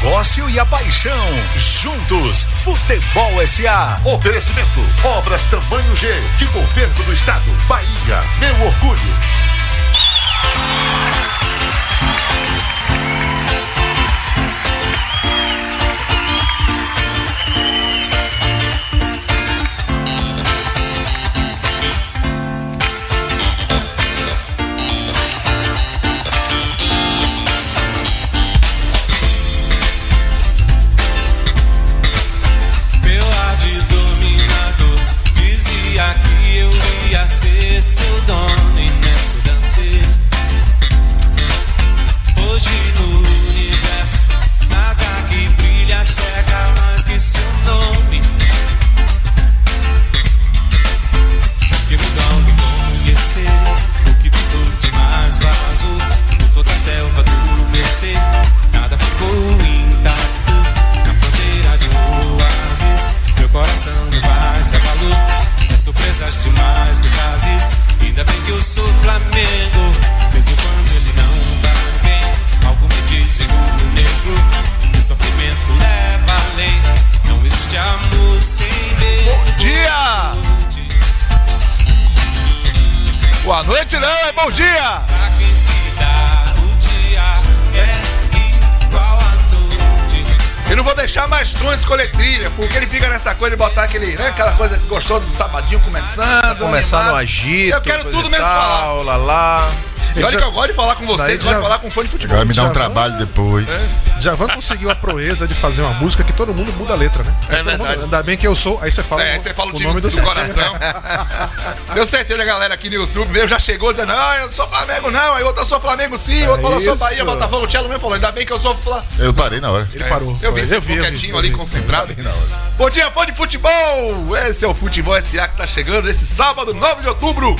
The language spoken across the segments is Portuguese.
negócio e a paixão. Juntos, Futebol SA. Oferecimento: Obras Tamanho G, de Governo do Estado. Bahia, meu orgulho. No agito. Eu quero tudo menos tal, Lá, lá. E olha que eu gosto de falar com vocês, Daí gosto de já- falar com fã de futebol. Agora me dá um Já trabalho depois. Javan conseguiu a proeza de fazer uma música que todo mundo muda a letra, né? É mundo- verdade. Ainda bem que eu sou. Aí você fala, É, o- você fala o o time nome do, do, coração. Deu certeza a galera aqui no YouTube meu já chegou dizendo, não, eu não sou Flamengo não, aí outro eu sou Flamengo sim, outro falou eu sou. Bahia, Botafogo, o Tchelo mesmo falou, ainda bem que eu sou Flamengo. Eu parei na hora. Ele parou. Eu vi, você eu ficou eu quietinho eu ali, concentrado. Na hora. Bom dia, fã de futebol! Esse é o Futebol SA que está chegando esse sábado, 9 de outubro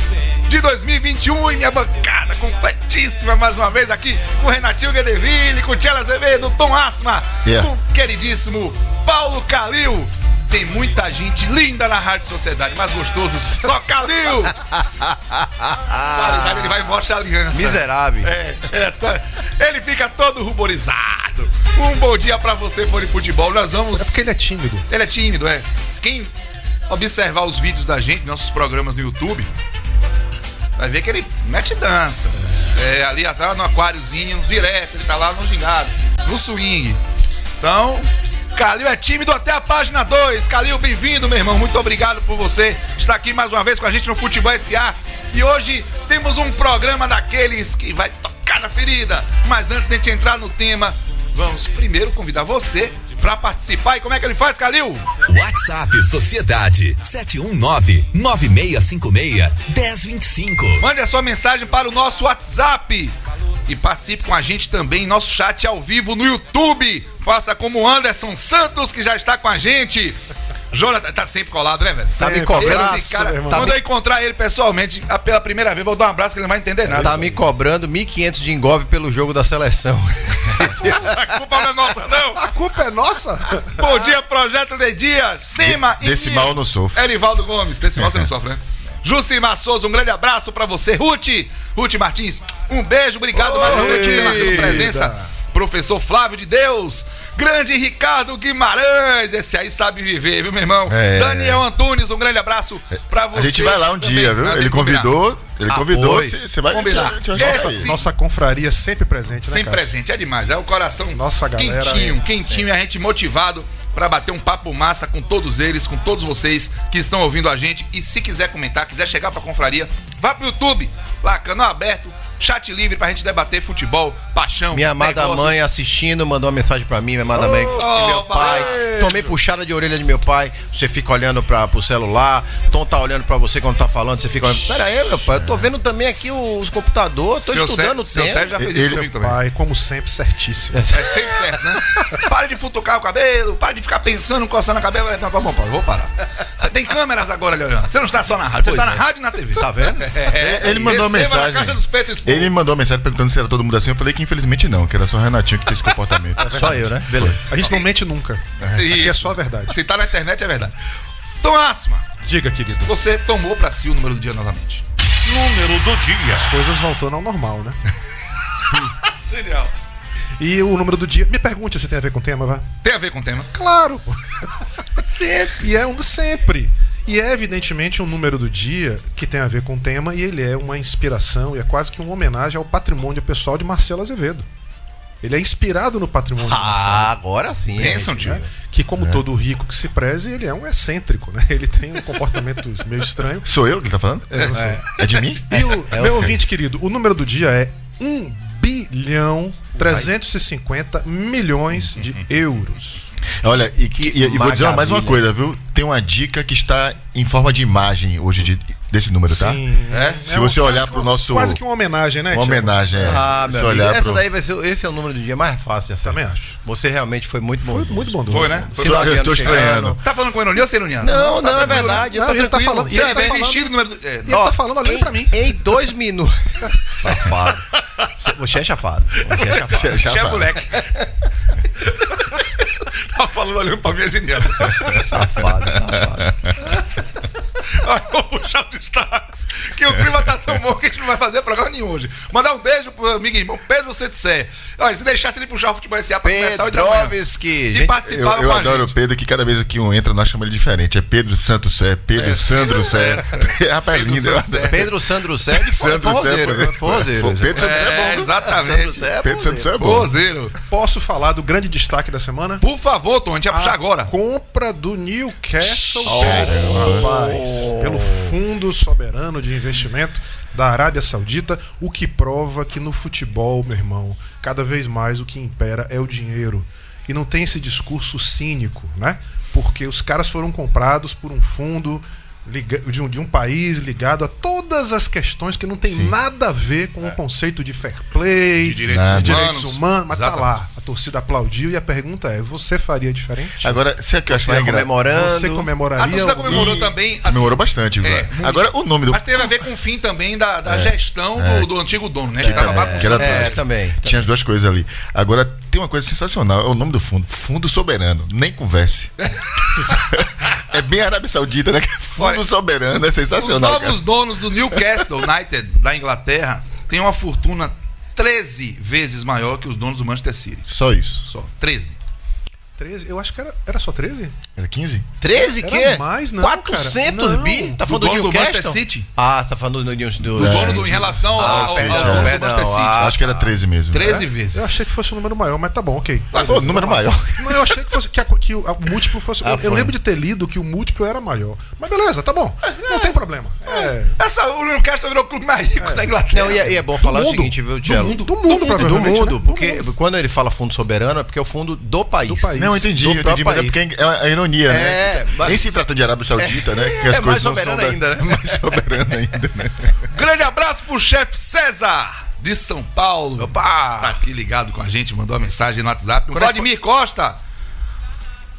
de 2021 e minha bancada completíssima mais uma vez aqui com o Renatinho Guedeville, com o Tchela Azevedo, Tom Asma, Yeah. com o queridíssimo Paulo Calil. Tem muita gente linda na Rádio Sociedade, mais gostoso, só Calil! Qualidade, ele vai embora aliança. Miserável. É, é, tá- ele fica todo ruborizado. Um bom dia pra você, fã de futebol. Nós vamos. É porque ele é tímido. Ele é tímido, é. Quem observar os vídeos da gente, nossos programas no YouTube, vai ver que ele mete dança. É, ali atrás no aquáriozinho, direto, ele tá lá no gingado, no swing. Então, Calil é tímido até a página 2. Calil, bem-vindo, meu irmão. Muito obrigado por você estar aqui mais uma vez com a gente no Futebol SA. E hoje temos um programa daqueles que vai tocar na ferida. Mas antes de a gente entrar no tema, vamos primeiro convidar você para participar. E como é que ele faz, Calil? WhatsApp Sociedade 71996561025. Mande a sua mensagem para o nosso WhatsApp. E participe com a gente também em nosso chat ao vivo no YouTube. Faça como o Anderson Santos, que já está com a gente. Jonathan tá sempre colado, né, velho? Tá me Sempre. cobrando. Esse cara, irmão. quando eu encontrar ele pessoalmente, a- pela primeira vez, vou dar um abraço que ele não vai entender nada. Tá me cobrando 1.500 de engove pelo jogo da seleção. A culpa não é nossa, não. A culpa é nossa? Bom dia, Projeto de Dia, Sema De- desse mal eu não sofro. Erivaldo Gomes, desse mal você não sofre, né? Jucimar Souza, um grande abraço pra você. Ruth, Ruth Martins, um beijo, obrigado mais uma vez marcando presença. Professor Flávio de Deus, grande Ricardo Guimarães, esse aí sabe viver, viu, meu irmão? É. Daniel Antunes, um grande abraço pra você. A gente vai lá um também. dia, viu? Tem ele convidou, ele Ah, convidou, você vai Combinar. a gente gente Esse- sair. Nossa confraria sempre presente, né, Sem cara? presente, é demais. É o coração Nossa, galera, quentinho, é. quentinho e a gente motivado pra bater um papo massa com todos eles, com todos vocês que estão ouvindo a gente. E se quiser comentar, quiser chegar pra confraria, vá pro YouTube, lá, canal aberto, chat livre pra gente debater futebol, paixão. Minha amada negócios. mãe assistindo mandou uma mensagem pra mim, minha amada mãe. oh, meu pai. pai. Tomei puxada de orelha de meu pai. Você fica olhando pra, pro celular. Tom tá olhando pra você quando tá falando. Você fica olhando. Pera aí, meu pai. Eu tô vendo também aqui os computadores. Tô Seu estudando o Sérgio- seu tempo. Sérgio já fez Ele- isso comigo também. Pai, como sempre, certíssimo. É sempre certo, né? Pare de futucar o cabelo, pare de ficar pensando, coçando a cabeça. Não, tá bom, Paulo, vou parar. Você tem câmeras agora, Leandro. Você não está só na rádio, você está na é. rádio e na TV. Tá vendo? É, Ele mandou uma na mensagem. caixa dos peitos expor. Ele me mandou uma mensagem perguntando se era todo mundo assim. Eu falei que infelizmente não, que era só o Renatinho que tem esse comportamento. Só eu, né? Beleza. A gente não mente nunca. Aqui é Isso. só a verdade. Se tá na internet, é verdade. Tom Asma, Diga, querido. você tomou pra si o número do dia novamente. Número do dia. As coisas voltando ao normal, né? Genial. E o número do dia. Me pergunte se tem a ver com o tema, vá. Tem a ver com o tema. Claro, sempre. E é um do sempre. E é evidentemente um número do dia que tem a ver com o tema e ele é uma inspiração e é quase que uma homenagem ao patrimônio pessoal de Marcelo Azevedo. Ele é inspirado no patrimônio de Marcelo. Ah, agora sim. Pensam, é, tio. né? Que como todo rico que se preze, ele é um excêntrico, né? Ele tem um comportamento meio estranho. Sou eu que ele tá falando? É, não sei. É de mim? E o, é meu ouvinte querido, o número do dia é 1 bilhão 350 milhões de euros. Olha, e, que, e, e vou dizer mais uma coisa, viu? Tem uma dica que está em forma de imagem hoje de- desse número, tá? Sim. É? Se você um- olhar pro nosso. Quase que uma homenagem, né? Uma Tiago? homenagem, é. Ah, meu amigo, olhar essa pro- daí vai ser. Esse é o número do dia mais fácil de acertar. Também acho. Você realmente foi muito bom. Foi muito bom. Foi, né? Foi Final Eu tô chegando. estranhando. Você tá falando com ironia ou sem ironia? Não, não, tá é verdade. Não, Eu tô ele tá falando- ele tá falando- Vestido número. É, ele tá falando olhando em, pra mim. Em dois minutos. Safado. Você- é chafado. Você é chafado. Você é moleque. tá falando olhando pra é genial. Safado, safado. Olha, vou puxar os destaques. Que o clima tá tão bom que a gente não vai fazer programa nenhum hoje. Mandar um beijo pro amigo irmão Pedro Setissé. Olha, se deixasse ele puxar o futebol SA pra começar o. Pedrovski. E Eu, eu com a adoro o. Pedro, que cada vez que um entra, nós chamamos ele diferente. É Pedro Santos Sé, Pedro Sandro Sé. Rapaz, Pedro lindo. eu Santos Sé. adoro. Pedro Sandro Sé de Sandro Sé forrozeiro, Pedro Santos Sé é bom. É, exatamente. É Pedro Santos Sé é bom. Posso falar do grande destaque da semana? Por favor, Tom, a gente vai puxar agora. compra do Newcastle Caramba. rapaz, pelo Fundo Soberano de Investimento da Arábia Saudita, o que prova que no futebol, meu irmão, cada vez mais o que impera é o dinheiro. E não tem esse discurso cínico, né? Porque os caras foram comprados por um fundo de, um, de um país ligado a todas as questões que não tem nada a ver com o conceito de fair play, De direitos de direitos humanos. mas tá Exatamente. lá. A torcida aplaudiu e a pergunta é: você faria diferente? Agora, você que eu acho Vai engra- comemorando. Você comemoraria? A torcida comemorou E- também. assim, Comemorou bastante? É. Agora, o nome do. Mas teve a ver com o fim também da, da gestão do, do antigo dono, né? Que tava que era- bagunçando. É, também. Tinha as duas coisas ali. Agora, tem uma coisa sensacional. É o nome do fundo. Fundo Soberano. Nem converse. é bem Arábia Saudita, né? Fundo Olha, Soberano. É Os sensacional, novos cara. donos do Newcastle United da Inglaterra têm uma fortuna 13 vezes maior que os donos do Manchester City. Só isso. Só. 13. 13? Eu acho que era, era só 13? Era 15? 13 Era quê? mais, não, 400 cara. Não. bi? Tá Do falando do, do Newcastle? City. Ah, tá falando do, do, do, Do dono do, em relação ao, ao, sim, ao do Perdão, Manchester City. ah, Acho que era 13 mesmo. 13 vezes. Eu achei que fosse um número maior, mas tá bom, ok. Ah, pô, número maior. Não, eu achei que, fosse, que, a- que o, a- o múltiplo fosse. Ah, eu, lembro de ter lido que o múltiplo era maior. Mas beleza, tá bom. Não tem problema. É. Essa, o Newcastle virou o clube mais rico da Inglaterra. Não, e é, e é bom falar o seguinte, viu, Do Tchelo? mundo, do mundo, Do provavelmente, mundo, né? porque Do quando ele fala fundo soberano é porque é o fundo do país. Do país. Não, eu entendi, Do eu entendi, mas é país. porque é a ironia, É, né? mas- Nem se tratando de Arábia Saudita, né? Que é mais não são soberano da- ainda, né? Mais soberano ainda, né? Grande abraço pro chefe César de São Paulo. Opa! Tá aqui ligado com a gente, mandou uma mensagem no WhatsApp. O Quando é Vladimir Costa.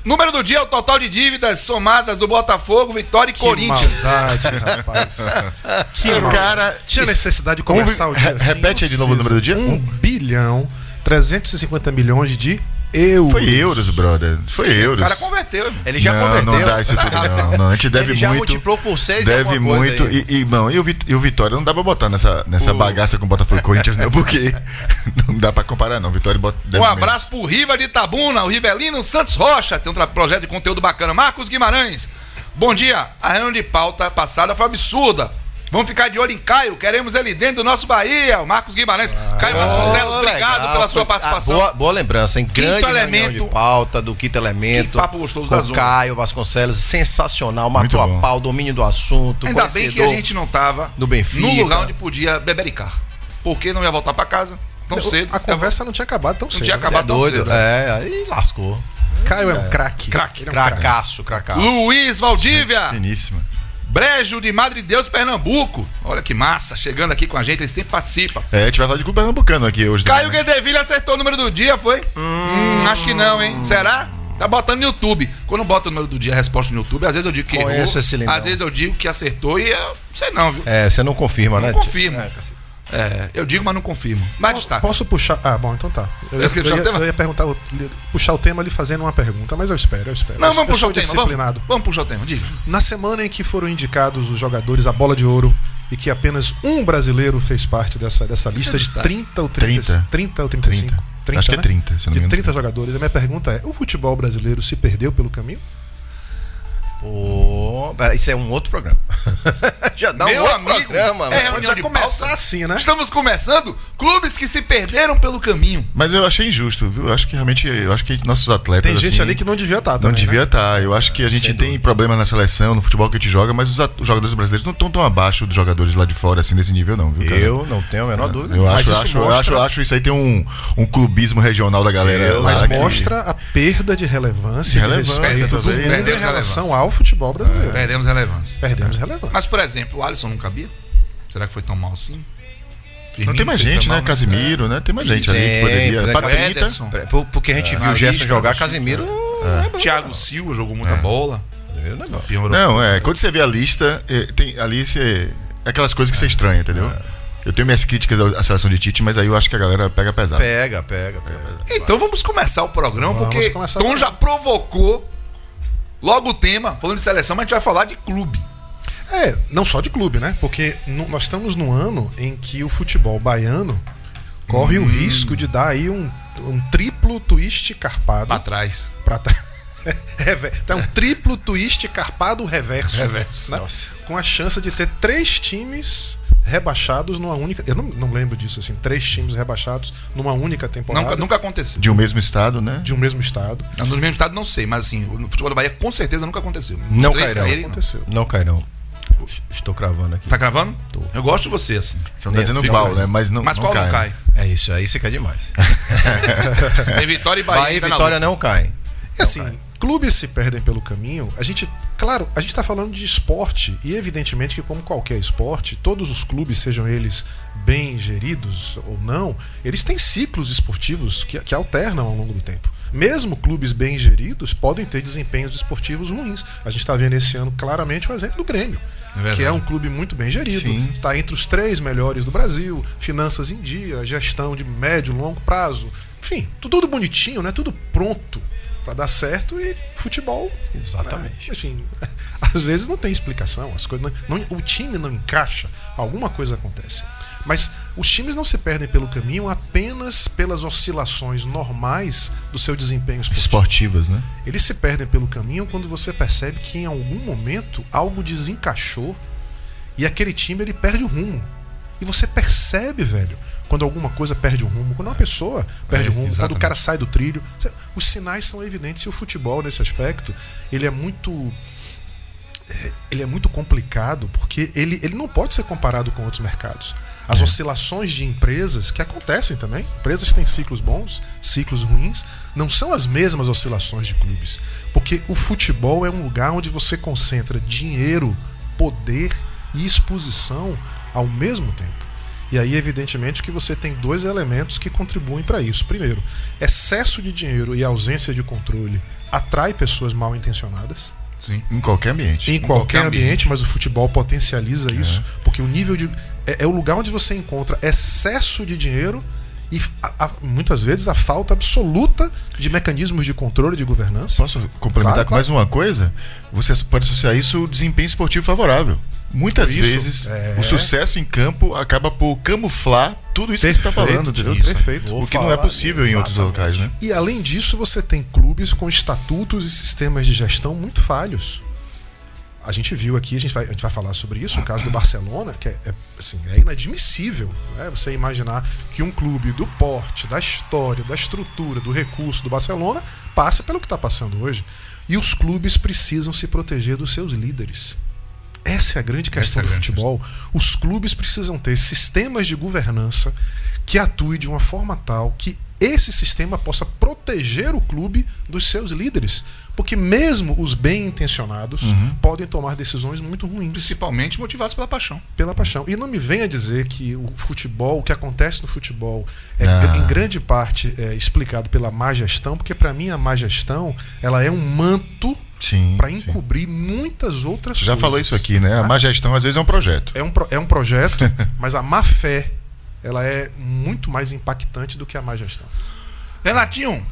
Número do dia é o total de dívidas somadas do Botafogo, Vitória e Que Corinthians. maldade, rapaz. Que maldade. cara. Tinha necessidade de começar o dia assim. Repete aí de não novo o número do dia. precisa. 1 Um. bilhão 350 milhões de euros. Foi euros, brother. Foi O euros. cara converteu. Ele já não, converteu. não dá isso tudo, não. não. A gente deve Ele já muito. multiplicou por seis e Deve muito. aí. E, e, bom, e, o, e o Vitória não dá pra botar nessa, nessa O- bagaça com o Botafogo e Corinthians, não, porque não dá pra comparar, não. Vitória bota. Um abraço pro Riva de Itabuna, o Rivelino Santos Rocha, tem um projeto de conteúdo bacana. Marcos Guimarães, bom dia. A reunião de pauta passada foi absurda. Vamos ficar de olho em Caio, queremos ele dentro do nosso Bahia. O Marcos Guimarães. Caio Vasconcelos, obrigado legal, pela sua foi- participação. ah, boa, boa lembrança, hein? Grande reunião elemento. de pauta do Quinto Elemento. Que papo gostoso da zona. Caio Vasconcelos, sensacional, matou a pau, domínio do assunto, Ainda bem que a gente não tava do Benfica. no lugar onde podia bebericar. Porque não ia voltar pra casa tão cedo. A conversa não tinha acabado tão cedo. tinha Você acabado. é tão doido. cedo, né? é, aí lascou. Caio é um craque. Craque. É um craque. Cracaço, cracaço. Luiz Valdívia. Finíssima. Brejo de Madre Deus, Pernambuco. Olha que massa, chegando aqui com a gente, ele sempre participa. É, a gente vai falar de clube pernambucano aqui hoje. Caio né? Guedeville acertou o número do dia, foi? Hum, acho que não, hein? Será? Tá botando no YouTube. Quando bota o número do dia, a resposta no YouTube, às vezes eu digo que Conheço errou. Às vezes eu digo que acertou e eu não sei não, viu? É, você não confirma, né? Não confirmo. É, cacete. É, eu digo, mas não confirmo. Mais destaque. Posso puxar. Ah, bom, então tá. Eu, eu puxar o ia, tema? eu ia perguntar, puxar o tema ali fazendo uma pergunta, mas eu espero, eu espero. Não, Eu- vamos eu puxar sou o tema. disciplinado. Vamos, vamos puxar o tema, diga. Na semana em que foram indicados os jogadores à bola de ouro e que apenas um brasileiro fez parte dessa, dessa lista de destaque. 30 ou 30, 30. 30 ou 35. 30, Acho que é né? 30, se eu não me De engano. 30 jogadores. A minha pergunta é: o futebol brasileiro se perdeu pelo caminho? Pera, isso é um outro programa. Já dá Meu um outro amigo, programa, é mano. já de começar pauta. assim, né? Estamos começando clubes que se perderam pelo caminho. Mas eu achei injusto, viu? Eu acho que realmente, eu acho que nossos atletas. Tem gente assim, ali que não devia estar Não também. devia né? estar. Eu acho que a gente tem problema na seleção, no futebol que a gente joga, mas os, os jogadores brasileiros não estão tão abaixo dos jogadores lá de fora, assim, nesse nível, não, viu, cara? Eu não tenho a menor dúvida. Eu acho, isso acho, eu mostra- acho, eu acho isso aí tem um, um clubismo regional da galera. Eu- lá Mas que- mostra a perda de relevância, De de relevância respeito do também. mundo em relação ao futebol brasileiro. Perdemos relevância. Perdemos relevância. Mas, por exemplo, o Alisson não cabia? Será que foi tão mal assim? Não Firmino tem mais gente, né? mal, Casimiro, né? Tem mais gente ali que poderia. né, Patrita. Porque a gente viu o Gerson jogar, Casemiro. não é bom. Thiago Silva jogou muita bola. Não é bom. Campeão Não, europeu. é. Quando você vê a lista, é, tem, ali você. É aquelas coisas que você estranha, entendeu? Eu tenho minhas críticas à seleção de Tite, mas aí eu acho que a galera pega pesado. Pega, pega, pega. Então vamos começar o programa, Vamos porque começar Tom já provocou logo o tema, falando de seleção, mas a gente vai falar de clube. É, não só de clube, né? Porque no- nós estamos num ano em que o futebol baiano corre Hum. o risco de dar aí um, um triplo twist carpado Pra trás. pra trás. Rever- Tá um triplo twist carpado reverso. Reverso. né? Com a chance de ter três times rebaixados numa única. Eu não, não lembro disso, assim, três times rebaixados numa única temporada Nunca, nunca aconteceu. De um mesmo estado, né? de um mesmo estado. No mesmo estado não sei, mas assim, no futebol da Bahia com certeza nunca aconteceu. Não três cairão. caírem, não. Aconteceu. Não cairão. Estou cravando aqui. Tá gravando? Eu gosto de você, assim. Você não tá dizendo qual, mais. né? Mas não, mas não qual cai. não né? cai? É isso aí, você quer demais. Tem Vitória e Bahia. Bahia e Vitória não caem. E assim, clubes se perdem pelo caminho. A gente, claro, a gente está falando de esporte e evidentemente que como qualquer esporte, todos os clubes, sejam eles bem geridos ou não, eles têm ciclos esportivos que, que alternam ao longo do tempo. Mesmo clubes bem geridos podem ter desempenhos esportivos ruins. A gente está vendo esse ano claramente o exemplo do Grêmio, verdade. que é um clube muito bem gerido, Sim. está entre os três melhores do Brasil, finanças em dia, gestão de médio e longo prazo, enfim, tu- tudo bonitinho, né? Tudo pronto para dar certo e futebol. Exatamente. né? Enfim, às vezes não tem explicação, as coisas não, não- o time não encaixa, alguma coisa acontece. Mas os times não se perdem pelo caminho apenas pelas oscilações normais do seu desempenho esportivo. Esportivas, né? Eles se perdem pelo caminho quando você percebe que em algum momento algo desencaixou e aquele time ele perde o rumo. E você percebe, velho, quando alguma coisa perde o rumo, quando uma pessoa perde É, o rumo, quando exatamente. o cara sai do trilho, os sinais são evidentes e o futebol nesse aspecto, ele é muito é, ele é muito complicado porque ele, ele não pode ser comparado com outros mercados. As oscilações de empresas, que acontecem também, empresas têm ciclos bons, ciclos ruins, não são as mesmas oscilações de clubes. Porque o futebol é um lugar onde você concentra dinheiro, poder e exposição ao mesmo tempo. E aí, evidentemente, que você tem dois elementos que contribuem para isso. Primeiro, excesso de dinheiro e ausência de controle atrai pessoas mal intencionadas Sim. Em qualquer ambiente. em qualquer, qualquer ambiente, ambiente. mas o futebol potencializa isso, porque o nível de é, é o lugar onde você encontra excesso de dinheiro e a- a- muitas vezes a falta absoluta de mecanismos de controle de governança. Posso complementar Claro, com mais uma coisa? Você pode associar isso ao desempenho esportivo favorável. Muitas Isso, vezes é. o sucesso em campo acaba por camuflar tudo isso que você está Perfeito, falando, entendeu? Isso, perfeito. O que não é possível em outros locais, né? E além disso, você tem clubes com estatutos e sistemas de gestão muito falhos. A gente viu aqui, a gente vai, a gente vai falar sobre isso, o caso do Barcelona, que é, é, assim, é inadmissível né? você imaginar que um clube do porte, da história, da estrutura, do recurso do Barcelona passe pelo que está passando hoje. E os clubes precisam se proteger dos seus líderes. Essa é a grande questão é a do grande futebol. Os clubes precisam ter sistemas de governança que atuem de uma forma tal que esse sistema possa proteger o clube dos seus líderes. Porque mesmo os bem intencionados podem tomar decisões muito ruins Principalmente motivados pela paixão. pela paixão. E não me venha dizer que o futebol, o que acontece no futebol, é Ah. em grande parte é explicado pela má gestão, porque para mim a má gestão ela é um manto Sim. para sim. encobrir muitas outras Você coisas. já falou isso aqui, né? A Tá? má gestão às vezes é um projeto. é um, pro- é um projeto, mas a má fé ela é muito mais impactante do que a má gestão. Renatinho,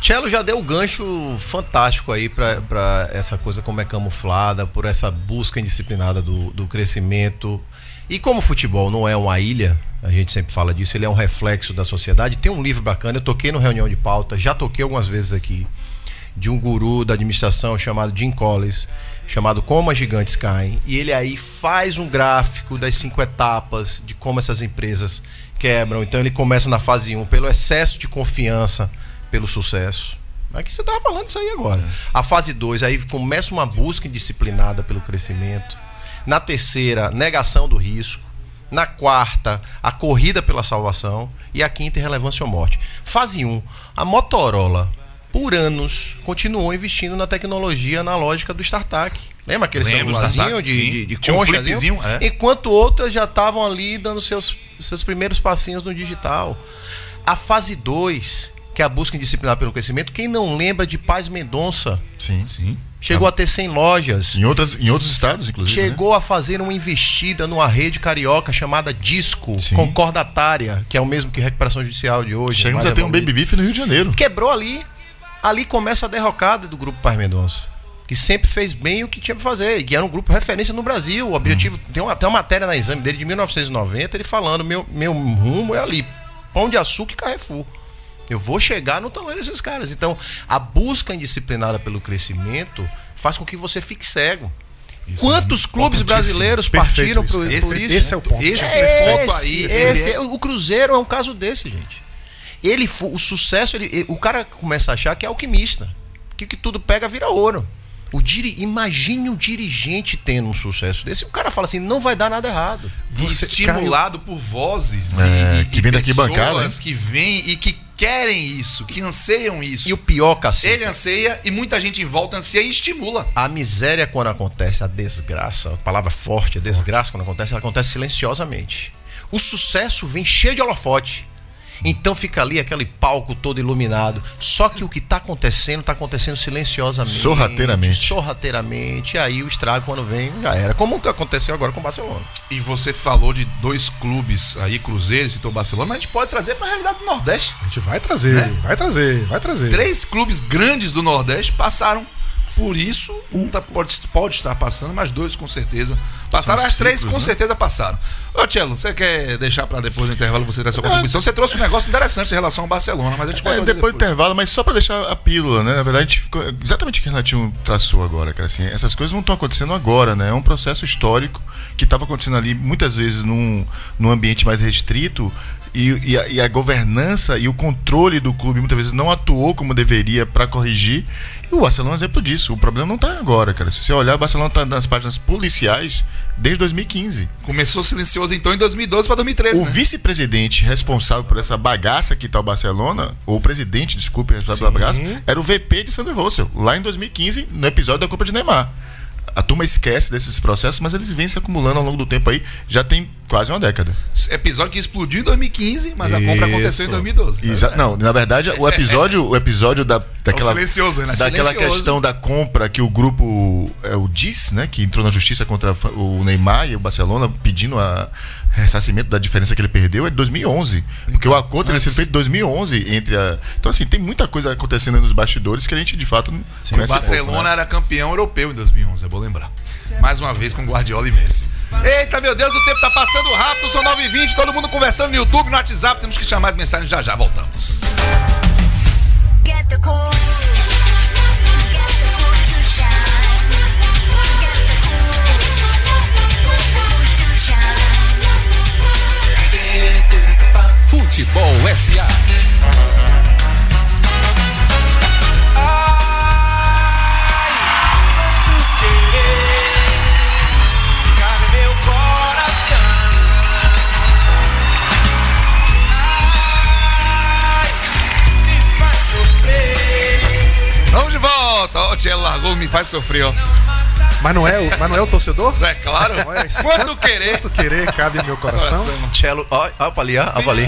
Cello já deu o gancho fantástico aí pra essa coisa como é camuflada, por essa busca indisciplinada do, do crescimento. E como o futebol não é uma ilha, A gente sempre fala disso, ele é um reflexo da sociedade. Tem um livro bacana, eu toquei no reunião de pauta, já toquei algumas vezes aqui, de um guru da administração chamado Jim Collins, chamado Como as Gigantes Caem. E ele aí faz um gráfico das cinco etapas de como essas empresas quebram. Então ele começa na fase 1 pelo excesso de confiança, pelo sucesso. Aqui você estava falando isso aí agora. A fase 2, aí começa uma busca indisciplinada pelo crescimento. Na terceira, negação do risco. Na quarta, a corrida pela salvação. E a quinta, irrelevância ou morte. Fase 1, a Motorola, por anos, continuou investindo na tecnologia analógica do StarTAC. Lembra aquele Lembro celularzinho de, sim. de, de um conchazinho? flipzinho, é. Enquanto outras já estavam ali dando seus, seus primeiros passinhos no digital. A fase 2, que é a busca indisciplinar pelo crescimento, quem não lembra de Paz Mendonça? Sim. Sim. Chegou a ter 100 lojas. Em, outras, em outros estados, inclusive. né? Chegou a fazer uma investida numa rede carioca chamada Disco, Sim. concordatária, que é o mesmo que recuperação judicial de hoje. Chegamos a ter um baby beef no Rio de Janeiro. Quebrou ali. Ali começa a derrocada do grupo Paz Mendonça. Que sempre fez bem o que tinha pra fazer. E que era um grupo referência no Brasil. O objetivo. Tem uma, tem uma matéria na exame dele de 1990, ele falando: meu, meu rumo é ali. Pão de açúcar e Carrefour. Eu vou chegar no tamanho desses caras. Então, a busca indisciplinada pelo crescimento faz com que você fique cego. Isso Quantos é clubes brasileiros partiram por, cara. por Esse- isso? esse é o ponto. Esse É ponto esse, aí. esse- ele é- O Cruzeiro é um caso desse, gente. Ele, o sucesso, ele- o cara começa a achar que é alquimista. Que, que tudo pega vira ouro. O diri, imagine um dirigente tendo um sucesso desse. O cara fala assim: não vai dar nada errado. Você- estimulado por vozes É, e, que e vem da arquibancada, pessoas que vêm e que querem isso, que anseiam isso. E o pior, cacete. Ele anseia e muita gente em volta anseia e estimula. A miséria quando acontece, a desgraça, a palavra forte, a desgraça quando acontece, ela acontece silenciosamente. O sucesso vem cheio de holofote. Então fica ali aquele palco todo iluminado. Só que o que está acontecendo, está acontecendo silenciosamente. Sorrateiramente. Sorrateiramente. E aí o estrago quando vem já era. Como que aconteceu agora com o Barcelona. E você falou de dois clubes aí, Cruzeiro, citou Barcelona, mas a gente pode trazer para a realidade do Nordeste. A gente vai trazer, vai trazer, vai trazer. Três clubes grandes do Nordeste passaram por isso. Um tá- pode, pode estar passando, mas dois com certeza passaram. As três com né? certeza passaram. Ô, Tchelo, você quer deixar para depois do intervalo você dar sua contribuição? Você trouxe um negócio interessante em relação ao Barcelona, mas a gente pode É, trazer depois do intervalo, mas só pra deixar a pílula, né? Na verdade, a gente ficou exatamente o que o Renatinho traçou agora, cara. Assim, essas coisas não estão acontecendo agora, né? É um processo histórico que estava acontecendo ali muitas vezes num, num ambiente mais restrito e, e a, e a governança e o controle do clube muitas vezes não atuou como deveria para corrigir. E o Barcelona é um exemplo disso. O problema não está agora, cara. Se você olhar, o Barcelona está nas páginas policiais desde 2015. Começou silencioso então em 2012 para 2013. O né? vice-presidente responsável por essa bagaça que tá o Barcelona, ou o presidente, desculpe, responsável pela Sim. bagaça, era o VP de Sandro Russell, lá em 2015, no episódio da Copa de Neymar. A turma esquece desses processos, mas eles vêm se acumulando ao longo do tempo aí, já tem quase uma década. Episódio que explodiu em 2015, mas a compra Isso. aconteceu em 2012. Exa- não, na verdade, o episódio, o episódio da, daquela, silencioso, né? daquela questão da compra que o grupo, é, o DIS, né, que entrou na justiça contra o Neymar e o Barcelona, pedindo a ressarcimento da diferença que ele perdeu, é de 2011. Porque o acordo teria sido feito em 2011 entre a. Então, assim, tem muita coisa acontecendo aí nos bastidores que a gente de fato não O conhece Barcelona pouco, né? era campeão europeu em 2011, é bom lembrar. Mais uma vez com Guardiola e Messi. Eita, meu Deus, o tempo tá passando rápido, são 9h20, todo mundo conversando no YouTube, no WhatsApp, temos que chamar as mensagens já já, voltamos. Get the cool. Futebol SA. Cabe meu coração. Ai, me faz sofrer. Vamos de volta! Ó, o Tchelo largou, me faz sofrer, ó. Mas não é, o- mas não é o torcedor? É claro? Olha, esse Quanto querer. Quanto querer cabe em meu coração. Cello, ó, ó pra ali, ó, ó pra ali.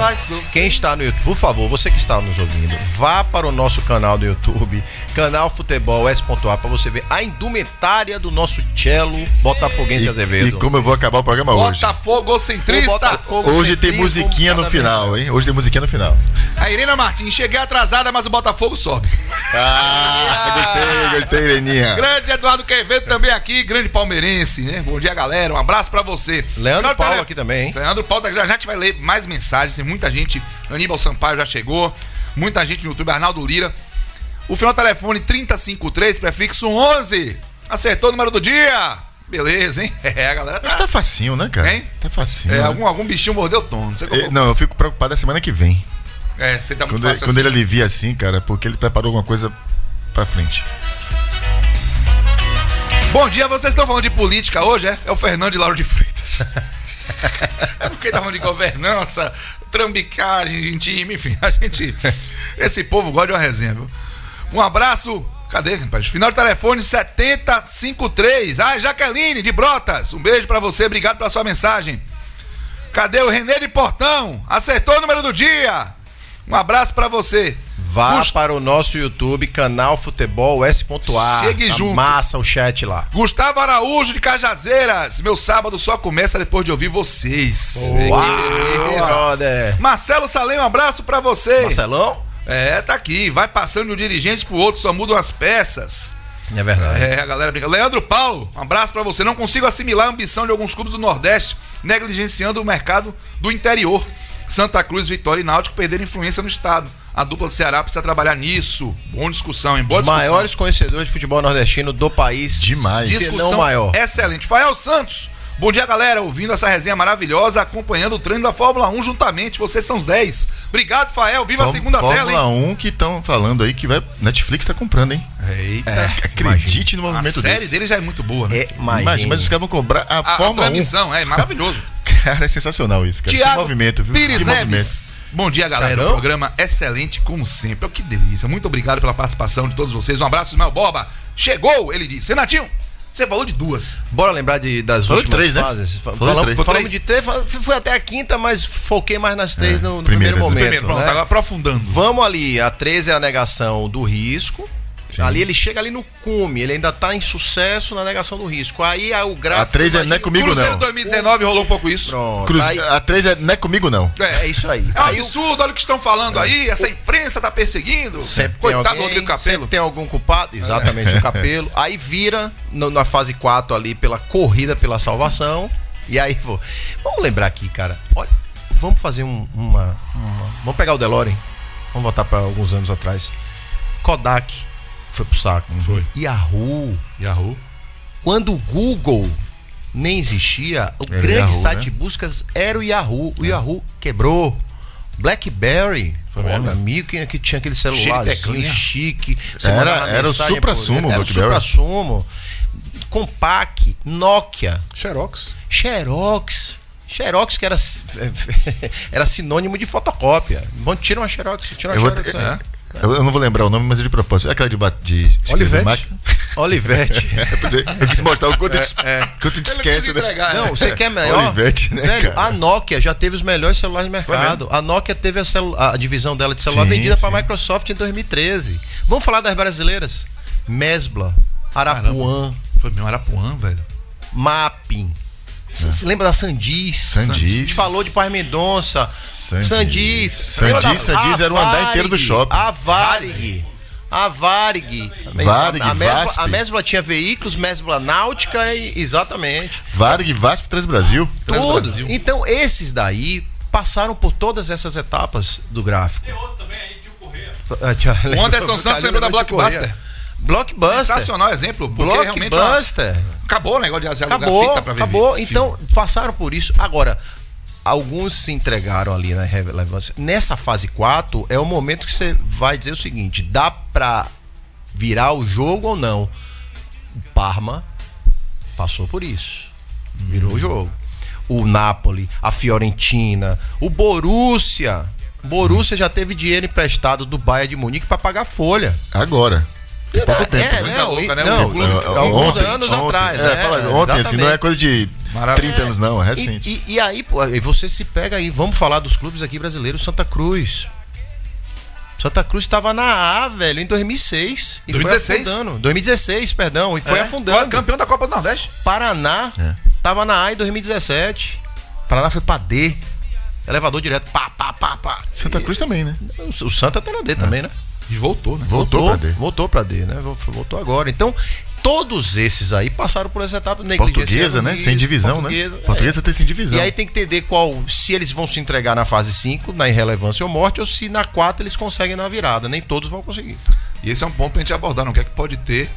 Quem está no YouTube, por favor, você que está nos ouvindo, vá para o nosso canal do YouTube, canal Futebol S.A pra você ver a indumentária do nosso cello Botafoguense E, Azevedo. e como eu vou acabar o programa hoje? Botafogo centrista. Botafogo Hoje tem centrismo musiquinha no final, hein? Hoje tem musiquinha no final. A Irina Martins, cheguei atrasada, mas o Botafogo sobe. Ah, gostei, gostei, Ireninha. Grande Eduardo Quevedo também aqui, grande palmeirense, né? Bom dia, galera. Um abraço pra você. Leandro Final Paulo tele- aqui também, hein? Leandro Paulo, já, já a gente vai ler mais mensagens. Tem muita gente. Aníbal Sampaio já chegou. Muita gente no YouTube. Arnaldo Lira. O final do telefone 3053, prefixo 11. Acertou o número do dia. Beleza, hein? É, a galera Mas tá facinho, né, cara? Hein? Tá facinho. É, né? algum, algum bichinho mordeu o tom. Não sei qual foi. Não, eu fico preocupado a semana que vem. É, você tá muito Quando, ele, fácil quando ele assim. alivia assim, cara, porque ele preparou alguma coisa pra frente. Bom dia, vocês estão falando de política hoje, é? É o Fernando de Lauro de Freitas. é porque tá falando de governança, trambicagem, time, enfim, a gente. Esse povo gosta de uma resenha, viu? Um abraço. Cadê, rapaz? Final do telefone 7053. Ah, Jaqueline de Brotas. Um beijo pra você, obrigado pela sua mensagem. Cadê o Renê de Portão? Acertou o número do dia. Um abraço pra você. Vá Gust- para o nosso YouTube, canal Futebol S.A. Chegue Tá junto. Massa o chat lá. Gustavo Araújo de Cajazeiras. Meu sábado só começa depois de ouvir vocês. Uau, brother. Marcelo Salem, um abraço pra você. Marcelão? É, tá aqui. Vai passando de um dirigente pro outro, só mudam as peças. É verdade. É, a galera brinca. Leandro Paulo, um abraço pra você. Não consigo assimilar a ambição de alguns clubes do Nordeste, negligenciando o mercado do interior. Santa Cruz, Vitória e Náutico perderam influência no estado. A dupla do Ceará precisa trabalhar nisso. Boa discussão, hein? Boa Os discussão. maiores conhecedores de futebol nordestino do país. Demais. Se Discussão não maior. excelente. Fael Santos. Bom dia, galera. Ouvindo essa resenha maravilhosa, acompanhando o treino da Fórmula 1 juntamente. Vocês são os 10. Obrigado, Fael. Viva a Fórmula- segunda tela, Fórmula hein? 1 que estão falando aí que vai. Netflix tá comprando, hein? Eita. Acredite no a movimento série dele já é muito boa, né? É, imagina. Imagina, mas os caras vão cobrar a, A, a Fórmula 1. transmissão, é maravilhoso. Cara, é sensacional isso, cara. que Tiago movimento, viu? Pires que Neves. Bom dia, galera. Programa excelente, como sempre. Oh, que delícia. Muito obrigado pela participação de todos vocês. Um abraço, Ismael Borba. Chegou, ele disse. Renatinho, você falou de duas. Bora lembrar de, das Falou últimas três, né? fases. Fa- Falou Falamos, três. falamos Três. de três, fui até a quinta, mas foquei mais nas três no, no primeiro, momento. Primeiro, pronto, né? agora aprofundando. Vamos ali, a 13 é a negação do risco. Ali ele chega ali no cume, ele ainda tá em sucesso na negação do risco. Aí aí o gráfico. A 3 é não é comigo, Cruzeiro não. 2019 rolou um pouco isso. Pronto. Cruz- aí- A 3 é, não é comigo, não. é isso aí. É um aí o- absurdo, olha o que estão falando aí. Essa imprensa tá perseguindo. Sempre tem Coitado alguém, do Rodrigo. Sempre tem algum culpado, exatamente o Capelo. Aí vira no- na fase 4 ali pela corrida pela salvação. E aí, pô, vamos lembrar aqui, cara. Olha, vamos fazer um- uma, uma- Vamos pegar o DeLorean. Vamos voltar para alguns anos atrás. Kodak foi pro saco. Foi. Yahoo. Yahoo. Quando o Google nem existia, o Era grande Yahoo, site né? de buscas era o Yahoo. O Yahoo quebrou. BlackBerry. Foi mesmo? amigo que, que tinha aquele celularzinho chique. Era- era o supra-sumo, Era o supra-sumo. Compact, Nokia, Xerox. Xerox. Xerox que era, era sinônimo de fotocópia. Bom, tira uma Xerox, tira uma Eu, vou, Xerox. Eu, eu não vou lembrar o nome, mas é de propósito. É aquela de, de escrever Olivetti. Olivetti. É, é, eu quis mostrar o quanto, des- quanto Ele quis esquece, né? entregar, Não, você quer melhor? Olivetti, né, Velho, cara? a Nokia já teve os melhores celulares do mercado. A Nokia teve a, celu- a divisão dela de celular Sim, vendida para a Microsoft em 2013. Vamos falar das brasileiras? Mesbla, Arapuã, Foi meu Arapuã, velho. Mapping. Você lembra da Sandiz? Sandiz. A gente falou de Paz Mendonça. Sandiz. Sandiz. Sandiz, Lembra da- Sandiz a era o andar inteiro do Varig, shopping. A Varig. A Varig. Varig, a, Mesbla, Vasp. a Mesbla tinha veículos, Mesbla Náutica e exatamente. Varg, Vasp, Transbrasil. Tudo. Brasil. Então, esses daí passaram por todas essas etapas do gráfico. Tem outro também aí, Tio Correia. O Anderson Santos lembrou da Blockbuster. Blockbuster. Sensacional exemplo, porque ó, Blockbuster. acabou o negócio de alugar Acabou, fita pra ver acabou. Então, passaram por isso. Agora, alguns se entregaram ali na relevância. Nessa fase 4, é o momento que você vai dizer o seguinte: dá pra virar o jogo ou não? O Parma passou por isso. Virou o jogo. O Napoli, a Fiorentina, o Borussia. Borussia já teve dinheiro emprestado do Bayern de Munique pra pagar folha. Agora. Tem pouco tempo. É, né? Não, louca, né? não, O clube- alguns anos atrás. É, né? fala, ontem, assim, não é coisa de Maravilha. 30 anos, não, é recente. E, e- e aí, pô, aí você se pega aí, vamos falar dos clubes aqui brasileiros, Santa Cruz. Santa Cruz estava na A, velho, em 2006. E 2016? foi afundando. 2016, perdão. E foi É, afundando. Campeão da Copa do Nordeste. Paraná É. tava na A em 2017. Paraná foi pra D. Elevador direto. Pá, pá, pá, pá. Santa E- Cruz também, né? O, o Santa tá na D também, né? E voltou, né? Voltou pra D. Voltou pra D, né? Vol- Voltou agora. Então, todos esses aí passaram por essa etapa. negligência Portuguesa, né? Sem divisão, portuguesa, né? é. Portuguesa tem sem divisão. E aí tem que entender qual. Se eles vão se entregar na fase 5, na irrelevância ou morte, ou se na 4 eles conseguem na virada. Nem todos vão conseguir. E esse é um ponto pra gente abordar, não? O que é que pode ter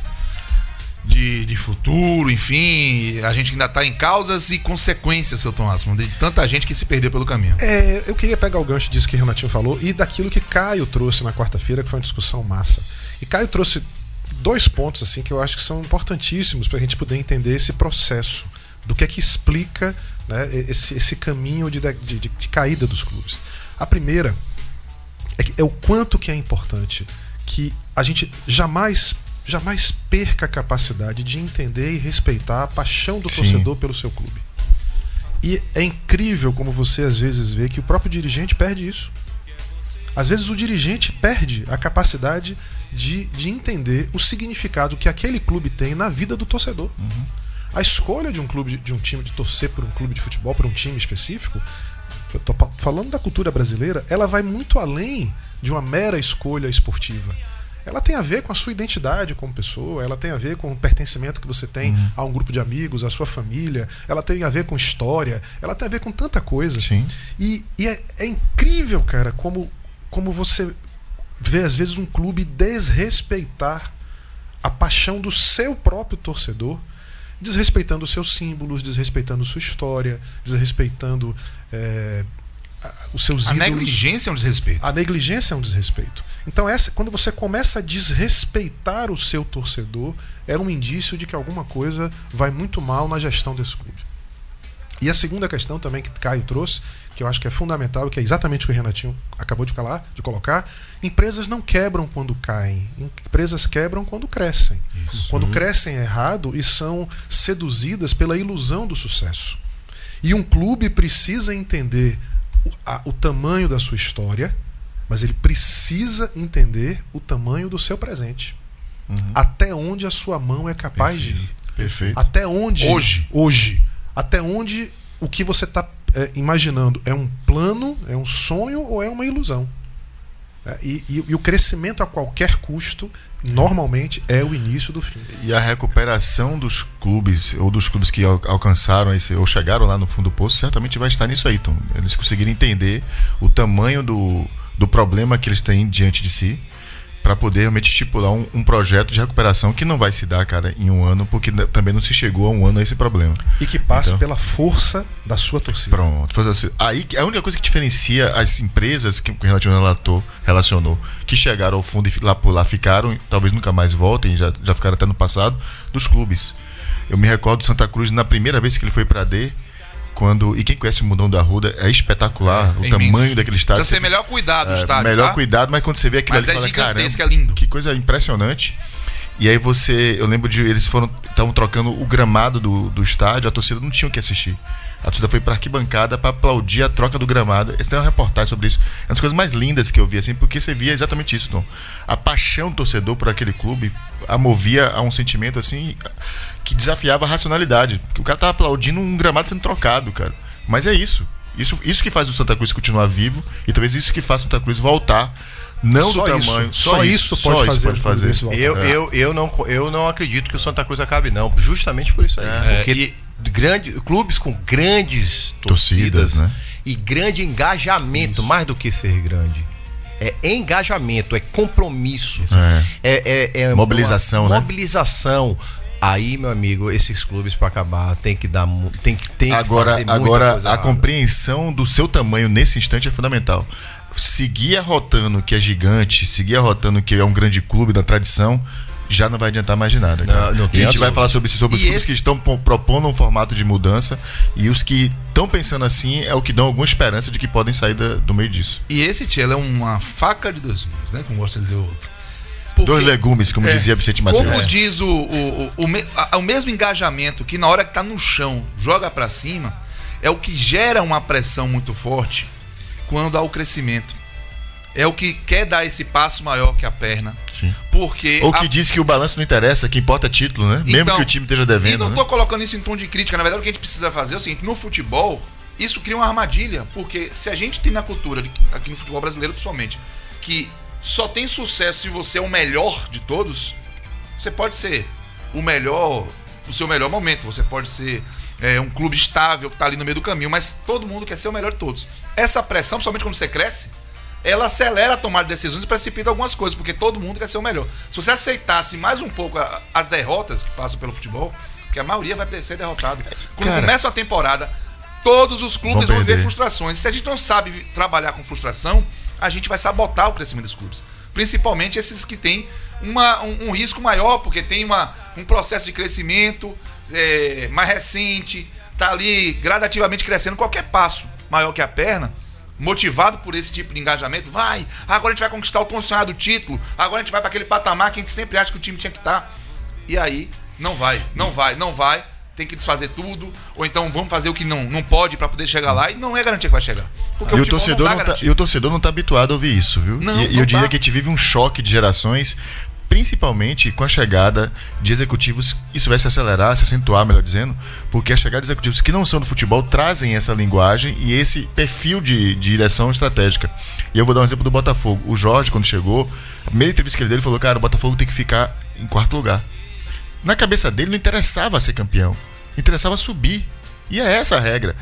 de, de futuro, enfim. A gente ainda tá em causas e consequências, seu Tom de tanta gente que se perdeu pelo caminho. É, eu queria pegar o gancho disso que o Renatinho falou e daquilo que Caio trouxe na quarta-feira, que foi uma discussão massa. E Caio trouxe dois pontos assim que eu acho que são importantíssimos para a gente poder entender esse processo do que é que explica né, esse, esse caminho de, de, de- de caída dos clubes. A primeira é, que- é o quanto que é importante que a gente jamais jamais perca a capacidade de entender e respeitar a paixão do Sim. torcedor pelo seu clube. E é incrível como você às vezes vê que o próprio dirigente perde isso. Às vezes o dirigente perde a capacidade de, de entender o significado que aquele clube tem na vida do torcedor. A escolha de um clube, de, um time, de torcer por um clube de futebol, por um time específico, eu tô falando da cultura brasileira, ela vai muito além de uma mera escolha esportiva. Ela tem a ver com a sua identidade como pessoa, ela tem a ver com o pertencimento que você tem a um grupo de amigos, à sua família, ela tem a ver com história, ela tem a ver com tanta coisa. Sim. E, e é, é incrível, cara, como, como você vê às vezes um clube desrespeitar a paixão do seu próprio torcedor, desrespeitando seus símbolos, desrespeitando sua história, desrespeitando é, a- os seus A ídolos. negligência é um desrespeito. A negligência é um desrespeito. Então, essa, quando você começa a desrespeitar o seu torcedor, é um indício de que alguma coisa vai muito mal na gestão desse clube. E a segunda questão também que Caio trouxe, que eu acho que é fundamental, que é exatamente o que o Renatinho acabou de, falar, de colocar: empresas não quebram quando caem, empresas quebram quando crescem. Quando crescem errado e são seduzidas pela ilusão do sucesso. E um clube precisa entender a- o tamanho da sua história, mas ele precisa entender o tamanho do seu presente. Até onde a sua mão é capaz de ir. Perfeito. Até onde. Hoje. Hoje. Até onde o que você está imaginando é um plano, é um sonho ou é uma ilusão? É, e, e- e o crescimento a qualquer custo, normalmente, é o início do fim. E a recuperação dos clubes, ou dos clubes que al- alcançaram esse, ou chegaram lá no fundo do poço, certamente vai estar nisso aí, Tom. Eles conseguirem entender o tamanho do, do problema que eles têm diante de si, para poder realmente estipular um, um projeto de recuperação que não vai se dar, cara, em um ano, porque também não se chegou a um ano a esse problema. E que passe Então. pela força da sua torcida. Pronto. Aí que- a única coisa que diferencia as empresas que o Renato relatou, relacionou, que chegaram ao fundo e lá por lá ficaram, talvez nunca mais voltem, já, já ficaram até no passado, dos clubes. Eu me recordo do Santa Cruz na primeira vez que ele foi para D, quando e quem conhece o Mundão da Ruda é espetacular o É tamanho imenso. daquele estádio. Precisa ser Você- melhor cuidado do é, estádio. melhor tá? cuidado, mas quando você vê aquilo Mas ali, é você fala, caramba, é lindo. que coisa impressionante. E aí você, eu lembro de eles foram estavam trocando o gramado do, do estádio, a torcida não tinha o que assistir. A torcida foi pra arquibancada pra aplaudir a troca do gramado. Esse tem uma reportagem sobre isso. É uma das coisas mais lindas que eu vi assim, porque você via exatamente isso, Tom. A paixão do torcedor por aquele clube a movia a um sentimento assim que desafiava a racionalidade. Porque o cara tava aplaudindo um gramado sendo trocado, cara. Mas é isso. Isso, isso que faz o Santa Cruz continuar vivo e talvez isso que faz o Santa Cruz voltar. Não Só do isso. tamanho. Só isso pode fazer um clube desse voltar. Eu, É. eu, eu, não, eu não acredito que o Santa Cruz acabe, não. Justamente por isso aí. É. Porque grande, clubes com grandes torcidas, Torcidas, né? e grande engajamento, mais do que ser grande. É engajamento, é compromisso. É, é- é Mobilização, uma né? Mobilização. Aí, meu amigo, esses clubes para acabar tem que dar, tem que tem que agora, fazer muita agora coisa a errada. compreensão do seu tamanho nesse instante é fundamental. Seguir arrotando que é gigante, seguir arrotando que é um grande clube da tradição, já não vai adiantar mais de nada. cara. Não, não e tem a gente vai assunto. falar sobre isso, sobre os clubes esse- que estão po- propondo um formato de mudança e os que estão pensando assim é o que dão alguma esperança de que podem sair da- do meio disso. E esse Tchelo é uma faca de dois gumes, né? Como gosta de dizer o outro. Porque- Dois legumes, como É, dizia Vicente Como Matheus. diz o, o, o, o, a- o mesmo engajamento que na hora que tá no chão joga pra cima, é o que gera uma pressão muito forte quando há o crescimento. é o que quer dar esse passo maior que a perna. Sim. Porque. Ou a- que diz que o balanço não interessa, que importa é título, né? Mesmo Então, que o time esteja E devendo. não né? tô colocando isso em tom de crítica. Na verdade, o que a gente precisa fazer é o seguinte: no futebol, isso cria uma armadilha. Porque se a gente tem na cultura, aqui no futebol brasileiro principalmente, que só tem sucesso se você é o melhor de todos, você pode ser o melhor, o seu melhor momento. Você pode ser é, um clube estável que tá ali no meio do caminho, mas todo mundo quer ser o melhor de todos. Essa pressão, principalmente quando você cresce, ela acelera a tomada de decisões e precipita algumas coisas, porque todo mundo quer ser o melhor. Se você aceitasse mais um pouco as derrotas que passam pelo futebol, que a maioria vai ter- ser derrotada. Quando Cara. começa a temporada, todos os clubes Vão vão, ver perder. frustrações. E se a gente não sabe trabalhar com frustração, a gente vai sabotar o crescimento dos clubes. Principalmente esses que têm uma- um, um risco maior, porque tem uma, um processo de crescimento é, mais recente, tá ali gradativamente crescendo. Qualquer passo maior que a perna, motivado por esse tipo de engajamento, vai, agora a gente vai conquistar o sonhado título, agora a gente vai para aquele patamar que a gente sempre acha que o time tinha que estar. E aí, não vai, não vai, não vai. Tem que desfazer tudo, ou então vamos fazer o que não, não pode para poder chegar lá, e não é garantia que vai chegar. Porque E o, torcedor dá não tá, e o torcedor não tá habituado a ouvir isso, viu? Não, e e não eu diria tá. que a gente vive um choque de gerações, principalmente com a chegada de executivos. Isso vai se acelerar, se acentuar, melhor dizendo, porque a chegada de executivos que não são do futebol trazem essa linguagem e esse perfil de, de direção estratégica. E eu vou dar um exemplo do Botafogo. O Jorge, quando chegou, a primeira entrevista que ele deu, ele falou: Cara, o Botafogo tem que ficar em quarto lugar. Na cabeça dele não interessava ser campeão, interessava subir. E é essa a regra.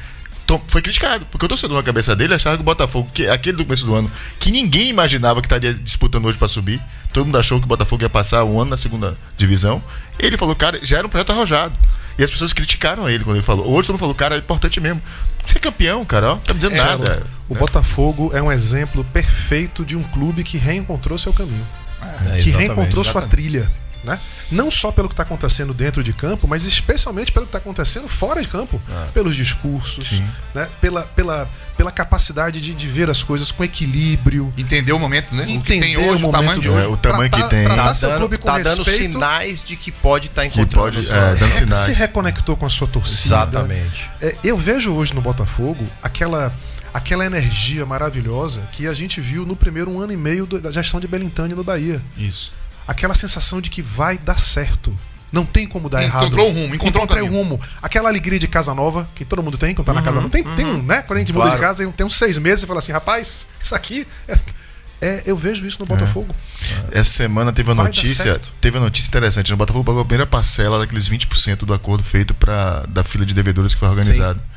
Então, foi criticado, porque o torcedor na cabeça dele achava que o Botafogo, que aquele do começo do ano, que ninguém imaginava que estaria disputando hoje para subir, todo mundo achou que o Botafogo ia passar um ano na segunda divisão. Ele falou, cara, já era um projeto arrojado. E as pessoas criticaram ele quando ele falou. Hoje todo mundo falou, cara, é importante mesmo. Ser campeão, cara, ó, tá me dizendo É, nada. O Botafogo é um exemplo perfeito de um clube que reencontrou seu caminho. É, que exatamente, reencontrou sua exatamente. trilha. Né? Não só pelo que está acontecendo dentro de campo, mas especialmente pelo que está acontecendo fora de campo. Pelos discursos, né? pela, pela, pela capacidade de, de ver as coisas com equilíbrio. Entender o momento, né? o que Entender tem hoje, o o, tamanho momento de do- hoje. É, o tamanho que tem. tratar Tá seu dando, clube com tá dando respeito. sinais de que pode estar Que encontrando. pode, sua- é, dando se sinais. reconectou com a sua torcida. Exatamente. É, eu vejo hoje no Botafogo aquela, aquela energia maravilhosa que a gente viu no primeiro ano e meio da gestão de Belintani no Bahia. Isso. Aquela sensação de que vai dar certo. Não tem como dar errado. Encontrou um rumo, encontrou Encontrei caminho. rumo. Aquela alegria de casa nova, que todo mundo tem quando tá na casa nova. Tem, tem um, né? Quando a gente muda Claro. de casa, tem uns seis meses e fala assim, rapaz, isso aqui é. é, eu vejo isso no Botafogo. Essa semana teve uma notícia, teve uma notícia interessante. No Botafogo pagou a primeira parcela daqueles 20% do acordo feito pra, da fila de devedores que foi organizado. É,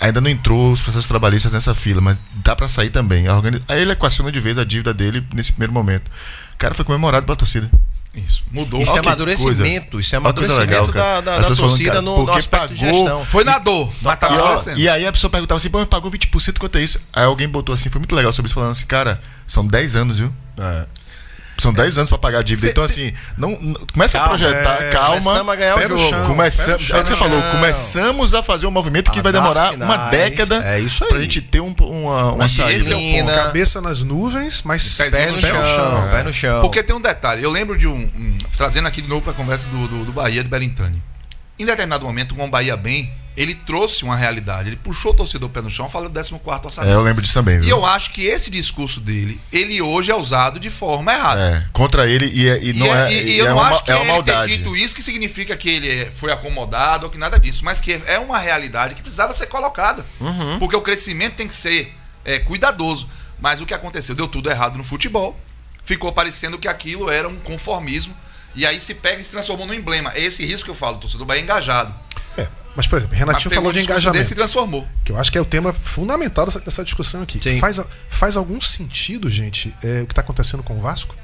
ainda não entrou os processos trabalhistas nessa fila, mas dá pra sair também. Aí ele equaciona de vez a dívida dele nesse primeiro momento. O cara foi comemorado pela torcida. Isso. Mudou. Isso é amadurecimento, isso é amadurecimento legal, da, da, da torcida cara, no, no aspecto de pagou- gestão. Foi na dor, mas tá E, ó, aparecendo. e aí a pessoa perguntava assim, pô, mas pagou 20% quanto é isso? Aí alguém botou assim, foi muito legal sobre isso, falando assim, cara, são 10 anos, viu? É. São 10 anos pra pagar a dívida. Cê- então, assim, não, não- começa Calma, a projetar, é, calma. Começamos a ganhar Pé o jogo. chão. Começamos, Pé no é o que você chão. falou, começamos a fazer um movimento que A vai dar demorar sinais. uma década É isso aí. pra gente ter um, uma, uma saída. esse é o ponto. Disciplina, Cabeça nas nuvens, mas Pezinho pé no chão, pé no chão. Porque tem um detalhe, eu lembro de um. um- trazendo aqui de novo para a conversa do, do, do Bahia de Berintani. Em determinado momento, com o Bahia bem, ele trouxe uma realidade. Ele puxou o torcedor pé no chão, falou do 14 É, orçamento. eu lembro disso também, E viu? eu acho que esse discurso dele, ele hoje é usado de forma errada. É, contra ele e, é- e não é, e, e e eu é não uma, acho que é uma ele ter maldade. dito isso que significa que ele é- foi acomodado ou que nada disso, mas que é uma realidade que precisava ser colocada. Uhum. Porque o crescimento tem que ser é, cuidadoso. Mas o que aconteceu? Deu tudo errado no futebol. Ficou parecendo que aquilo era um conformismo. E aí se pega e se transformou num emblema. É esse risco que eu falo, o torcedor do Bahia é engajado. É, mas, por exemplo, Renatinho falou de discurso desse engajamento. e transformou. Que eu acho que é o tema fundamental dessa, dessa discussão aqui. Sim. Faz, faz algum sentido, gente, é, o que está acontecendo com o Vasco?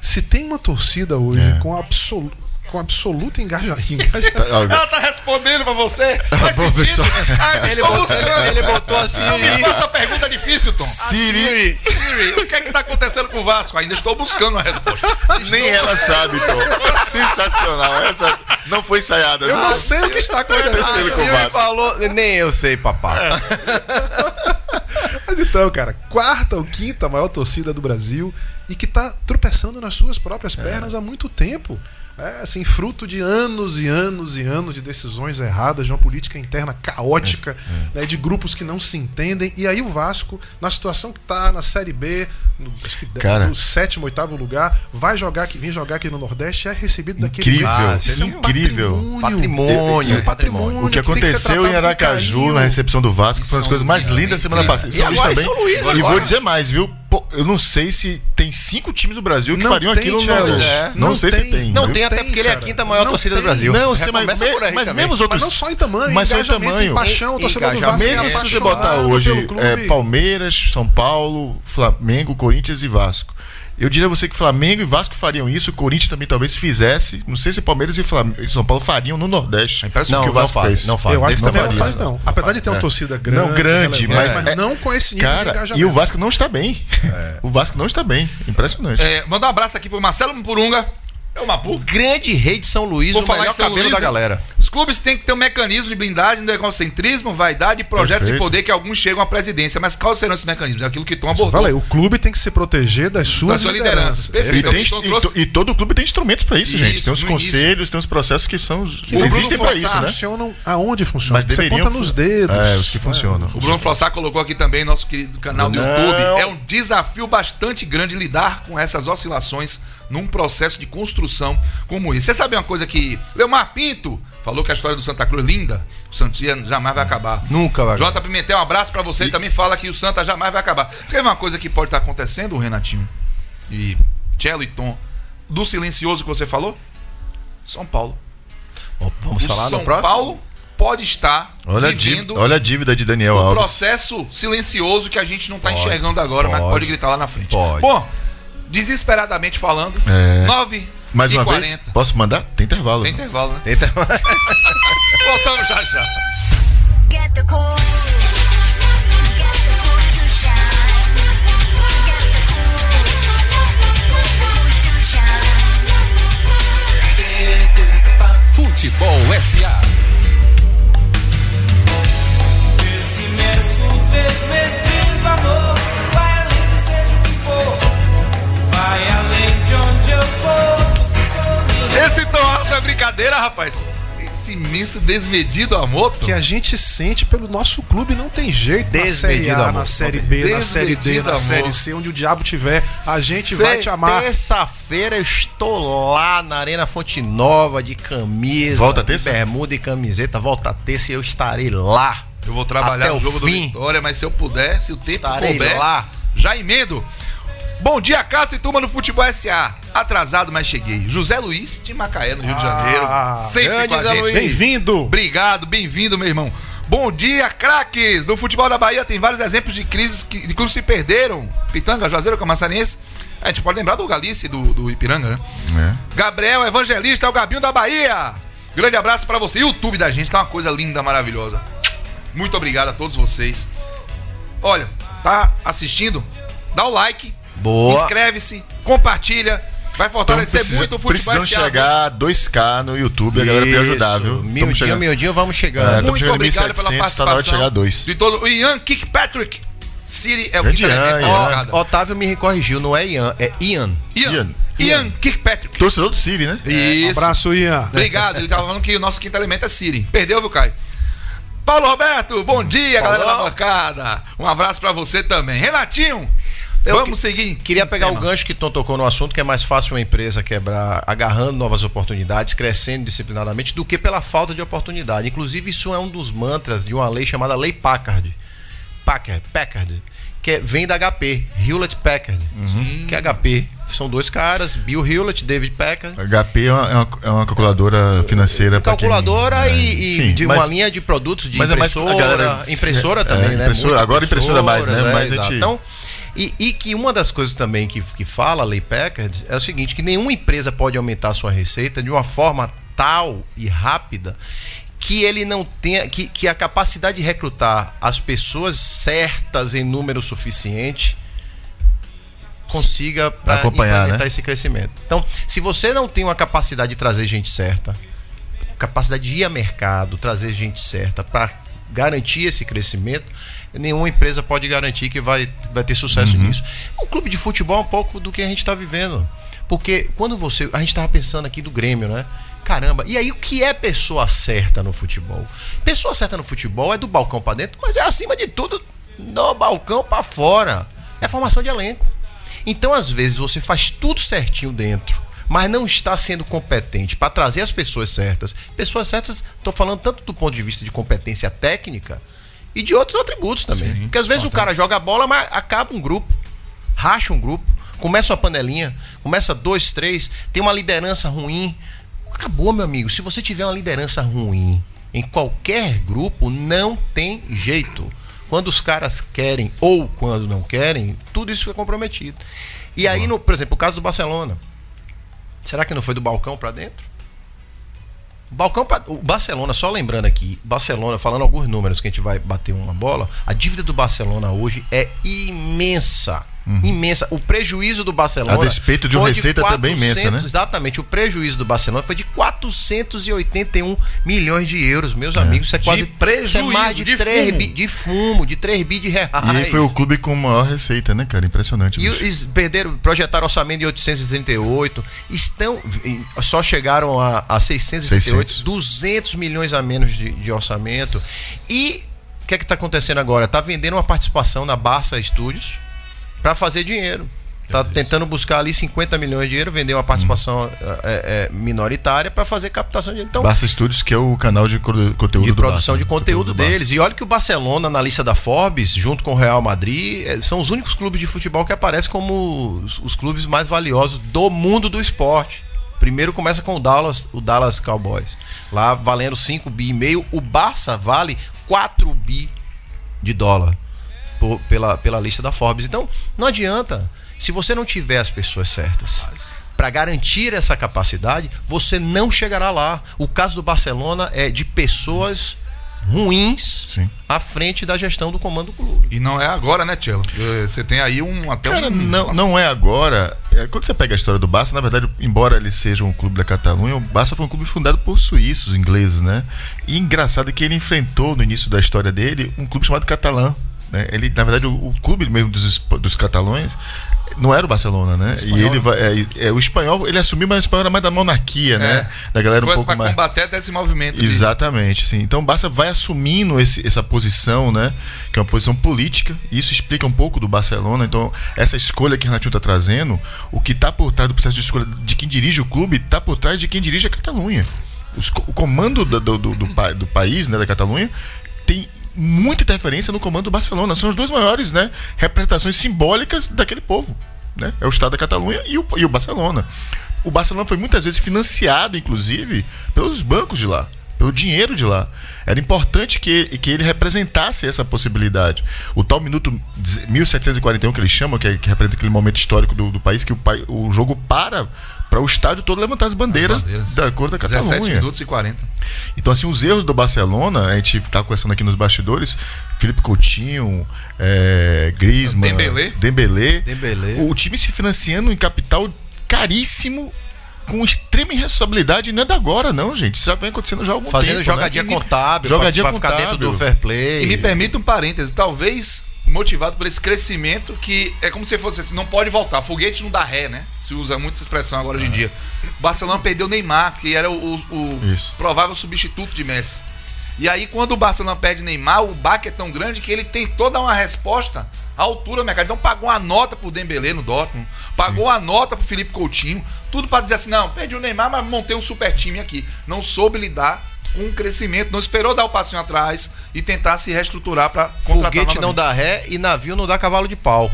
Se tem uma torcida hoje É. com, absolu, com absoluto engaja, engajamento. Ela tá respondendo pra você. Faz Bom, sentido. Ah, Ele estou botou, ele, ele botou assim. Não me faça pergunta difícil, Tom. Siri. Siri, o que é que tá acontecendo com o Vasco? Ainda estou buscando uma resposta. Nem ela sabe, Tom. Sensacional. Essa não foi ensaiada. Eu não sei o que está acontecendo. Acontecendo com o Siri Vasco. falou, nem eu sei, papai. Mas então, cara, quarta ou quinta maior torcida do Brasil e que tá tropeçando nas suas próprias pernas há muito tempo. É assim, fruto de anos e anos e anos de decisões erradas, de uma política interna caótica, né, de grupos que não se entendem. E aí o Vasco, na situação que tá na Série B, no, que Cara. no sétimo, oitavo lugar, vai jogar aqui, vir jogar aqui no Nordeste e é recebido daquele Incrível, jeito. Ah, Isso é incrível. Patrimônio, Isso é patrimônio. O que aconteceu tratado em Aracaju, na recepção do Vasco, foi uma das São coisas mais lindas da semana passada. E agora em São Luís, E agora. vou dizer mais, viu? Pô, eu não sei se tem cinco times do Brasil que Não fariam tem, aquilo no Thiago. Nordeste. É. Não, Não sei tem. se tem. Não viu? tem, até tem, porque ele é a cara. quinta maior Não torcida tem. do Brasil. Não, sei, mas, começa por aí mas também. mesmo os Mas outros. não só em tamanho, mas só em tamanho. em paixão, E- torcedor do. Vasco é Mesmo se você botar hoje é, Palmeiras, São Paulo, Flamengo, Corinthians e Vasco. Eu diria a você que Flamengo e Vasco fariam isso, o Corinthians também talvez fizesse. Não sei se Palmeiras e e São Paulo fariam no Nordeste. É Não, que o não Vasco faz, fez. não faz. Eu acho que também não tamanho. faz, não. Apesar de ter uma É. torcida grande. Não, grande, mas- mas é- não com esse nível de Cara, engajamento. e o Vasco não está bem. O Vasco não está bem. Impressionante. É, mandar um abraço aqui pro Marcelo Purunga. É o Mapu. Grande rei de São Luís, Vou o falar melhor cabelo Luís, da né? galera. Os clubes têm que ter um mecanismo de blindagem do egocentrismo, vaidade e projetos Perfeito. de poder que alguns chegam à presidência. Mas quais serão esses mecanismos? É aquilo que Tom abordou. Falei, o clube tem que se proteger das suas, suas lideranças. Perfeito. E, tem- Então, e to- e todo clube tem instrumentos para isso, Isso, gente. Tem os conselhos, tem os processos que são que existem para isso, né? Funcionam aonde funcionam? Mas Você conta nos dedos. É, os que funcionam. O Bruno Flossar colocou aqui também nosso querido canal do Não. YouTube. É um desafio bastante grande lidar com essas oscilações num processo de construção como esse. Você sabe uma coisa que Leomar Pinto falou que a história do Santa Cruz é linda, o Santia jamais vai acabar. Nunca vai Jota Pimentel, um abraço pra você. Ele também fala que o Santa jamais vai acabar. Você quer ver uma coisa que pode estar acontecendo, Renatinho? E Cello e Tom, do silencioso que você falou? São Paulo. Vamos O falar São no próximo? Paulo pode estar Olha a, vivendo dívida, olha a dívida de Daniel um Alves. processo silencioso que a gente não está Pode, enxergando agora, mas pode. pode gritar lá na frente. Pode. Bom, desesperadamente falando, É. 9 Mais e uma 40. vez, posso mandar? Tem intervalo. Tem intervalo, né? Tenta... Voltamos já já. Get the cool. Futebol SA. Esse imenso desmedido amor vai além de seja o que for, vai além de onde eu vou, Esse Tom Alves é brincadeira, rapaz. Esse imenso desmedido amor. Que a gente sente pelo nosso clube, não tem jeito. Na Série Desmedido A, amor. na Série B, na Série D, Desmedido na amor. Série C, onde o diabo tiver, a gente vai te amar. Terça-feira eu estou lá na Arena Fonte Nova de camisa, Volta de terça? bermuda e camiseta. Volta terça e eu estarei lá. Eu vou trabalhar Até no o jogo do fim. Vitória, mas se eu puder, se o tempo Estarei couber, lá. já emendo. Bom dia, Cássio e turma no Futebol SA. Atrasado, mas cheguei. José Luiz de Macaé, no Rio de Janeiro. Ah, Sempre grande com a Zé gente. Luiz. Bem-vindo! Obrigado, bem-vindo, meu irmão. Bom dia, craques! No futebol da Bahia tem vários exemplos de crises que, de clubes se perderam. Pitanga, Juazeiro, Camaçarense. A gente pode lembrar do Galice e do, do Ipiranga, né? É. Gabriel Evangelista, é o Gabinho da Bahia. Grande abraço pra você. YouTube da gente tá uma coisa linda, maravilhosa. Muito obrigado a todos vocês. Olha, tá assistindo? Dá o like, Boa. inscreve-se, compartilha. Vai Então, fortalecer precisa- muito o futebol precisamos SA. chegar a 2K no YouTube, a galera pra ajudar, viu? Tamo Miudinho, chegando. miudinho, vamos É, chegando. tamo Muito chegando em obrigado pela 1700, tá na hora de participação. chegar a dois. De todo, o Ian Kirkpatrick. Siri é o Ian. jogada. Ó, Otávio me corrigiu, não é Ian, é Ian. Ian. Ian. Ian Kirkpatrick. Torcedor do Civi, né? Isso. Abraço, Ian. Obrigado. Ele tava falando que o nosso quinto elemento é Siri. Perdeu, viu, Caio? Paulo Roberto, bom dia, galera da bancada. Um abraço pra você também. Renatinho, Eu vamos que- seguir. Queria pegar Tema. o gancho que Tom tocou no assunto, que é mais fácil uma empresa quebrar agarrando novas oportunidades, crescendo disciplinadamente, do que pela falta de oportunidade. Inclusive, isso é um dos mantras de uma lei chamada Lei Packard. Packard, Packard que é- vem da HP, Hewlett Packard. Que é HP. São dois caras, Bill Hewlett, David Packard. HP é uma, é uma- é uma calculadora financeira pra quem- Calculadora é, e, e sim, de mas- uma linha de produtos de é mais- impressora. a galera- impressora é, também, né? impressora, Muita agora impressora mais, né? impressora, Mas a gente- Então, e, e que uma das coisas também que, que fala a Lei Packard é o seguinte, que nenhuma empresa pode aumentar sua receita de uma forma tal e rápida que ele não tenha, que, que a capacidade de recrutar as pessoas certas em número suficiente consiga pra acompanhar, implementar né? esse crescimento. Então, se você não tem uma capacidade de trazer gente certa, capacidade de ir a mercado, trazer gente certa para garantir esse crescimento, nenhuma empresa pode garantir que vai, vai ter sucesso Uhum. nisso. O clube de futebol é um pouco do que a gente está vivendo. Porque quando você. A gente tava pensando aqui do Grêmio, né? Caramba, e aí o que é pessoa certa no futebol? Pessoa certa no futebol é do balcão pra dentro, mas é acima de tudo do balcão pra fora. É formação de elenco. Então, às vezes, você faz tudo certinho dentro, mas não está sendo competente para trazer as pessoas certas. Pessoas certas, estou falando tanto do ponto de vista de competência técnica e de outros atributos também. Porque às vezes o cara joga a bola, mas acaba um grupo, racha um grupo, começa uma panelinha, começa dois, três, tem uma liderança ruim. Acabou, meu amigo. Se você tiver uma liderança ruim em qualquer grupo, não tem jeito. Quando os caras querem ou quando não querem, tudo isso fica comprometido. E aí, no, por exemplo, o caso do Barcelona. Será que não foi do balcão para dentro? Balcão pra, o Barcelona, só lembrando aqui, Barcelona, falando alguns números que a gente vai bater uma bola, a dívida do Barcelona hoje é imensa. Imensa. O prejuízo do Barcelona. Uhum. A despeito de uma foi receita também imensa, né? Exatamente. O prejuízo do Barcelona foi de 481 milhões de euros, meus amigos. Isso é quase prejuízo, isso é mais de, de 3 fumo. bi, de fumo, de 3 bi de reais. E aí foi o clube com maior receita, né, cara? Impressionante. E eles perderam, projetaram orçamento de 838, estão, só chegaram a, a 638, 600. 200 milhões a menos de, de orçamento. E o que é que está acontecendo agora? Está vendendo uma participação na Barça Studios para fazer dinheiro. Tá tentando buscar ali 50 milhões de dinheiro, vender uma participação é, é, minoritária para fazer captação de dinheiro. Então, Barça Studios, que é o canal de co- conteúdo de produção Barça, de né? conteúdo do Barça. deles. E olha que o Barcelona, na lista da Forbes, junto com o Real Madrid, são os únicos clubes de futebol que aparecem como os, os clubes mais valiosos do mundo do esporte. Primeiro começa com o Dallas, o Dallas Cowboys. Lá valendo 5 bi e meio, o Barça vale 4 bi de dólar por- pela, pela lista da Forbes. Então, não adianta. Se você não tiver as pessoas certas para garantir essa capacidade, você não chegará lá. O caso do Barcelona é de pessoas ruins Sim. à frente da gestão do comando do clube. E não é agora, né, Tchelo? Eh, Você tem aí um até Cara, um. não, não é agora. É, Quando você pega a história do Barça, na verdade, embora ele seja um clube da Catalunha, o Barça foi um clube fundado por suíços, ingleses, né? E engraçado que ele enfrentou no início da história dele um clube chamado Catalã. Né? Ele, na verdade, o, o clube mesmo dos, dos catalões não era o Barcelona, né? E ele vai, é, é, o espanhol, ele assumiu, mas o espanhol era mais da monarquia, né? Da galera um Foi pouco pra mais. combater até esse movimento. Exatamente, sim. Então o Barça vai assumindo esse- essa posição, né? Que é uma posição política. E isso explica um pouco do Barcelona. Então, essa escolha que o Renatinho está trazendo, o que está por trás do processo de escolha de quem dirige o clube, está por trás de quem dirige a Catalunha. Os o comando do, do, do, do pa- do país, né, da Catalunha, tem muita interferência no comando do Barcelona. São as duas maiores né, representações simbólicas daquele povo. Né? É o Estado da Catalunha e o, e o Barcelona. O Barcelona foi muitas vezes financiado, inclusive, pelos bancos de lá, pelo dinheiro de lá. Era importante que, que ele representasse essa possibilidade. O tal minuto 1741 que eles chamam, que, é- que representa aquele momento histórico do, do país, que o, o jogo para para o estádio todo levantar as bandeiras, bandeiras. da cor da 17 Catalunha. minutos e 40. Então, assim, os erros do Barcelona, a gente tá conversando aqui nos bastidores, Felipe Coutinho, é, Griezmann, Dembélé. Dembélé, Dembélé. o time se financiando em capital caríssimo, com extrema irresponsabilidade, e não é da agora, não, gente. Isso já vem acontecendo já há algum Fazendo tempo. jogadinha né? E- contábil, Jogadinha pra, pra ficar dentro contábil. do fair play. E me permita um parêntese, talvez motivado por esse crescimento que é como se fosse assim, não pode voltar. Foguete não dá ré, né? Se usa muito essa expressão agora hoje em dia. O Barcelona perdeu Neymar, que era o, o provável substituto de Messi. E aí, quando o Barcelona perde Neymar, o baque é tão grande que ele tentou dar uma resposta à altura do mercado. Então pagou uma nota pro Dembélé no Dortmund, pagou a nota pro Felipe Coutinho, tudo pra dizer assim, não, perdi o Neymar, mas montei um super time aqui. Não soube lidar com o crescimento, não esperou dar o passinho atrás e tentar se reestruturar pra contratar Foguete não novamente. dá ré e navio não dá cavalo de pau.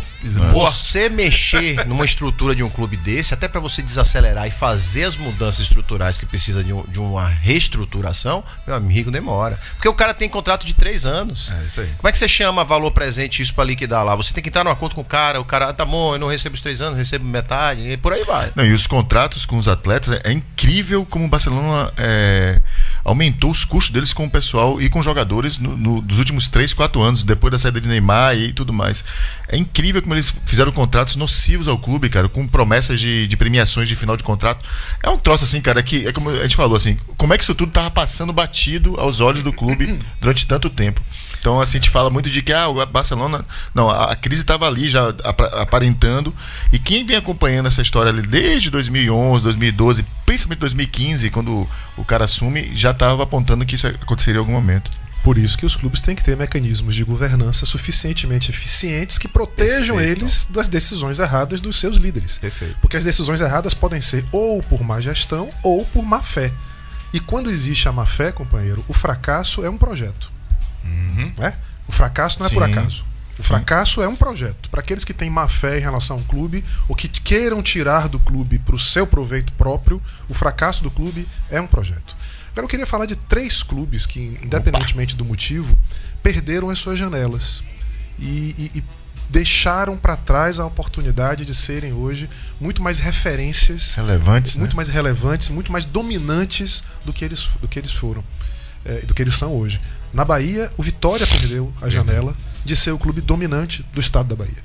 Você mexer numa estrutura de um clube desse, até para você desacelerar e fazer as mudanças estruturais que precisa de, um- de uma reestruturação, meu amigo, demora. Porque o cara tem contrato de três anos. É isso aí. Como é que você chama valor presente isso para liquidar lá? Você tem que entrar num acordo com o cara, o cara, ah, tá bom, eu não recebo os três anos, recebo metade, e por aí vai. Não, e os contratos com os atletas, é, é incrível como o Barcelona é, aumentou aumentou os custos deles com o pessoal e com jogadores no, no- dos últimos 3, 4 anos, depois da saída de Neymar e tudo mais. É incrível como eles fizeram contratos nocivos ao clube, cara, com promessas de, de premiações de final de contrato. É um troço assim, cara, que é como a gente falou assim, como é que isso tudo tava passando batido aos olhos do clube durante tanto tempo. Então, assim, a gente fala muito de que ah, o Barcelona. Não, a, a crise estava ali já apa- aparentando. E quem vem acompanhando essa história ali desde 2011, 2012, principalmente 2015, quando o cara assume, já estava apontando que isso aconteceria em algum momento. Por isso que os clubes têm que ter mecanismos de governança suficientemente eficientes que protejam Perfeito. eles das decisões erradas dos seus líderes. Perfeito. Porque as decisões erradas podem ser ou por má gestão ou por má fé. E quando existe a má fé, companheiro, o fracasso é um projeto. Né? O fracasso não é por Sim. acaso. O fracasso é um projeto. Para aqueles que têm má fé em relação ao clube, ou que queiram tirar do clube para o seu proveito próprio, o fracasso do clube é um projeto. Agora eu queria falar de três clubes que, independentemente do motivo, perderam as suas janelas e, e- e deixaram para trás a oportunidade de serem hoje muito mais referências Relevantes, né? muito mais relevantes, muito mais dominantes do que eles, do que eles foram, é, do que eles são hoje. Na Bahia, o Vitória perdeu a janela de ser o clube dominante do estado da Bahia.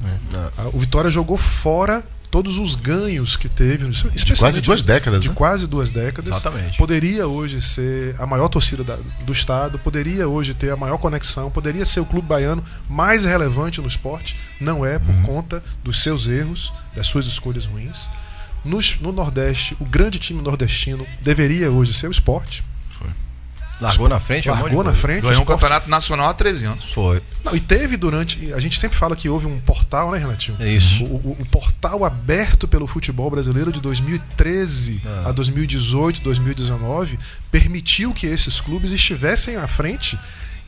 É. O Vitória jogou fora todos os ganhos que teve, especialmente quase duas décadas, de né? quase duas décadas. Exatamente. Poderia hoje ser a maior torcida da- do estado, poderia hoje ter a maior conexão, poderia ser o clube baiano mais relevante no esporte. Não é por conta dos seus erros, das suas escolhas ruins. Nos- no Nordeste, o grande time nordestino deveria hoje ser o esporte. Largou na frente, um monte de Largou na coisa. frente. o Ganhou um campeonato nacional há 13 anos. Foi. Não, e teve durante. A gente sempre fala que houve um portal, né, Renatinho? É isso. O, o- o portal aberto pelo futebol brasileiro de 2013 Ah. a 2018, 2019 permitiu que esses clubes estivessem à frente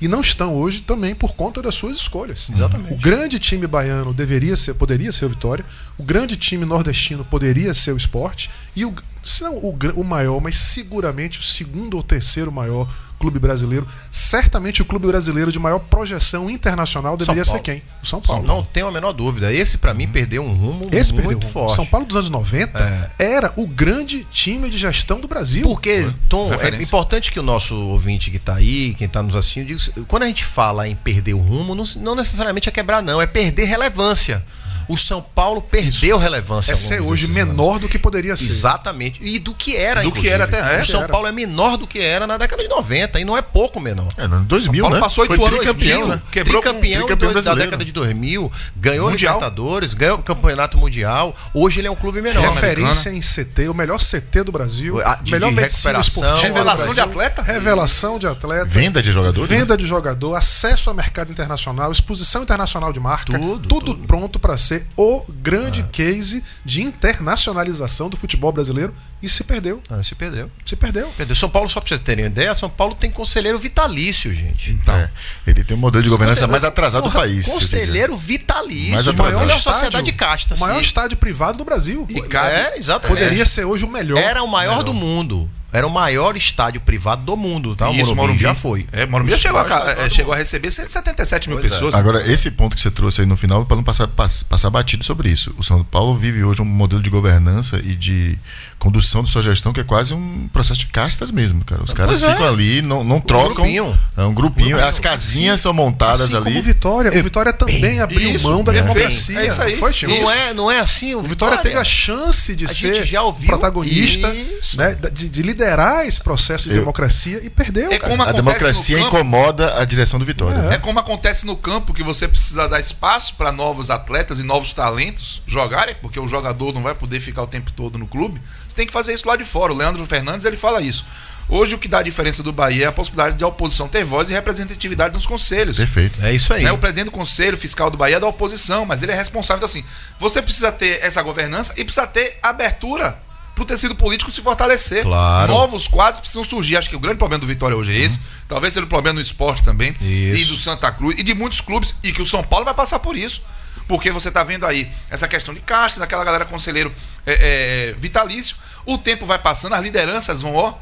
e não estão hoje também por conta das suas escolhas. Exatamente. O grande time baiano deveria ser, poderia ser o Vitória, o grande time nordestino poderia ser o Esporte e o se não o, o maior, mas seguramente o segundo ou terceiro maior clube brasileiro, certamente o clube brasileiro de maior projeção internacional deveria ser quem? O São Paulo. Não tenho a menor dúvida. Esse, pra mim, perdeu um rumo Esse muito perdeu. forte. São Paulo dos anos 90 era o grande time de gestão do Brasil. Porque, Tom, é Referência. importante que o nosso ouvinte que tá aí, quem tá nos assistindo, diga, quando a gente fala em perder o rumo, não, não necessariamente é quebrar, não, é perder relevância. O São Paulo perdeu relevância. é ao longo ser hoje menor do que poderia ser. Exatamente. E do que era, Do que inclusive. era até- é, O São era. Paulo é menor do que era na década de 90 e não é pouco menor. É, no 2000, Paulo né? passou oito anos tricampeão, campeão, né? Quebrou com- tricampeão tricampeão do- da década de 2000, ganhou Mundial. Libertadores, ganhou o Campeonato Mundial. Hoje ele é um clube menor. Referência em CT, o melhor CT do Brasil, A- de- melhor de recuperação. Revelação de atleta? Revelação de atleta. Venda de jogadores, né? Venda de jogador, acesso ao mercado internacional, exposição internacional de marca, Tudo, tudo, tudo. pronto para ser o grande case de internacionalização do futebol brasileiro e se perdeu. Ah, se perdeu. Se perdeu. Perdeu. São Paulo, só pra vocês terem uma ideia, São Paulo tem conselheiro vitalício, gente. Então, É, ele tem um modelo de governança mais atrasado do país. Conselheiro vitalício. Mais o atrasado. maior estádio- sociedade casta. O maior sim. estádio privado do Brasil. E É, exatamente. Poderia ser hoje o melhor. Era o maior do mundo. Era o maior estádio privado do mundo, tá? O Isso, Morumbi, já foi. É, Morumbi já Os chegou, a, é, chegou a receber 177 mil Pois é. pessoas. Agora, esse ponto que você trouxe aí no final, para não passar, pass- passar batido sobre isso. O São Paulo vive hoje um modelo de governança e de condução de sua gestão que é quase um processo de castas mesmo, cara. Os caras Pois é. ficam ali, não, não trocam. grupinho. É um grupinho. As casinhas são montadas Assim ali. como o Vitória. O É, Vitória também abriu isso, mão da democracia. É isso aí. Não Foi? Não é, não é assim o O Vitória teve a chance de A ser protagonista, isso. né, de, de liderar esse processo de Eu- democracia e perdeu. É como A democracia incomoda a direção do Vitória. É. É como acontece no campo que você precisa dar espaço para novos atletas e novos talentos jogarem, porque o jogador não vai poder ficar o tempo todo no clube. Você tem que fazer isso lá de fora. O Leandro Fernandes ele fala isso. Hoje o que dá a diferença do Bahia é a possibilidade de a oposição ter voz e representatividade nos conselhos. Perfeito. É isso aí. Né, O presidente do Conselho Fiscal do Bahia é da oposição, mas ele é responsável. Então, assim, você precisa ter essa governança e precisa ter abertura para o tecido político se fortalecer. Claro. Novos quadros precisam surgir. Acho que o grande problema do Vitória hoje é esse. Talvez seja o problema do esporte também. Isso. E do Santa Cruz. E de muitos clubes. E que o São Paulo vai passar por isso. Porque você está vendo aí essa questão de caixas, aquela galera conselheiro é, é, vitalício. O tempo vai passando, as lideranças vão, ó,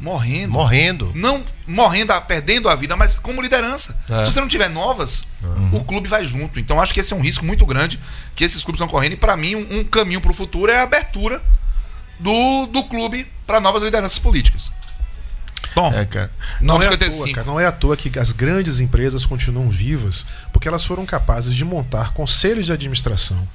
morrendo Morrendo. não morrendo, perdendo a vida, mas como liderança. É. Se você não tiver novas, o clube vai junto. Então acho que esse é um risco muito grande que esses clubes estão correndo. E para mim, um, um caminho para o futuro é a abertura do, do clube para novas lideranças políticas. Tom. É, cara. Não é, à 955. toa, cara, não é à toa que as grandes empresas continuam vivas, porque elas foram capazes de montar conselhos de administração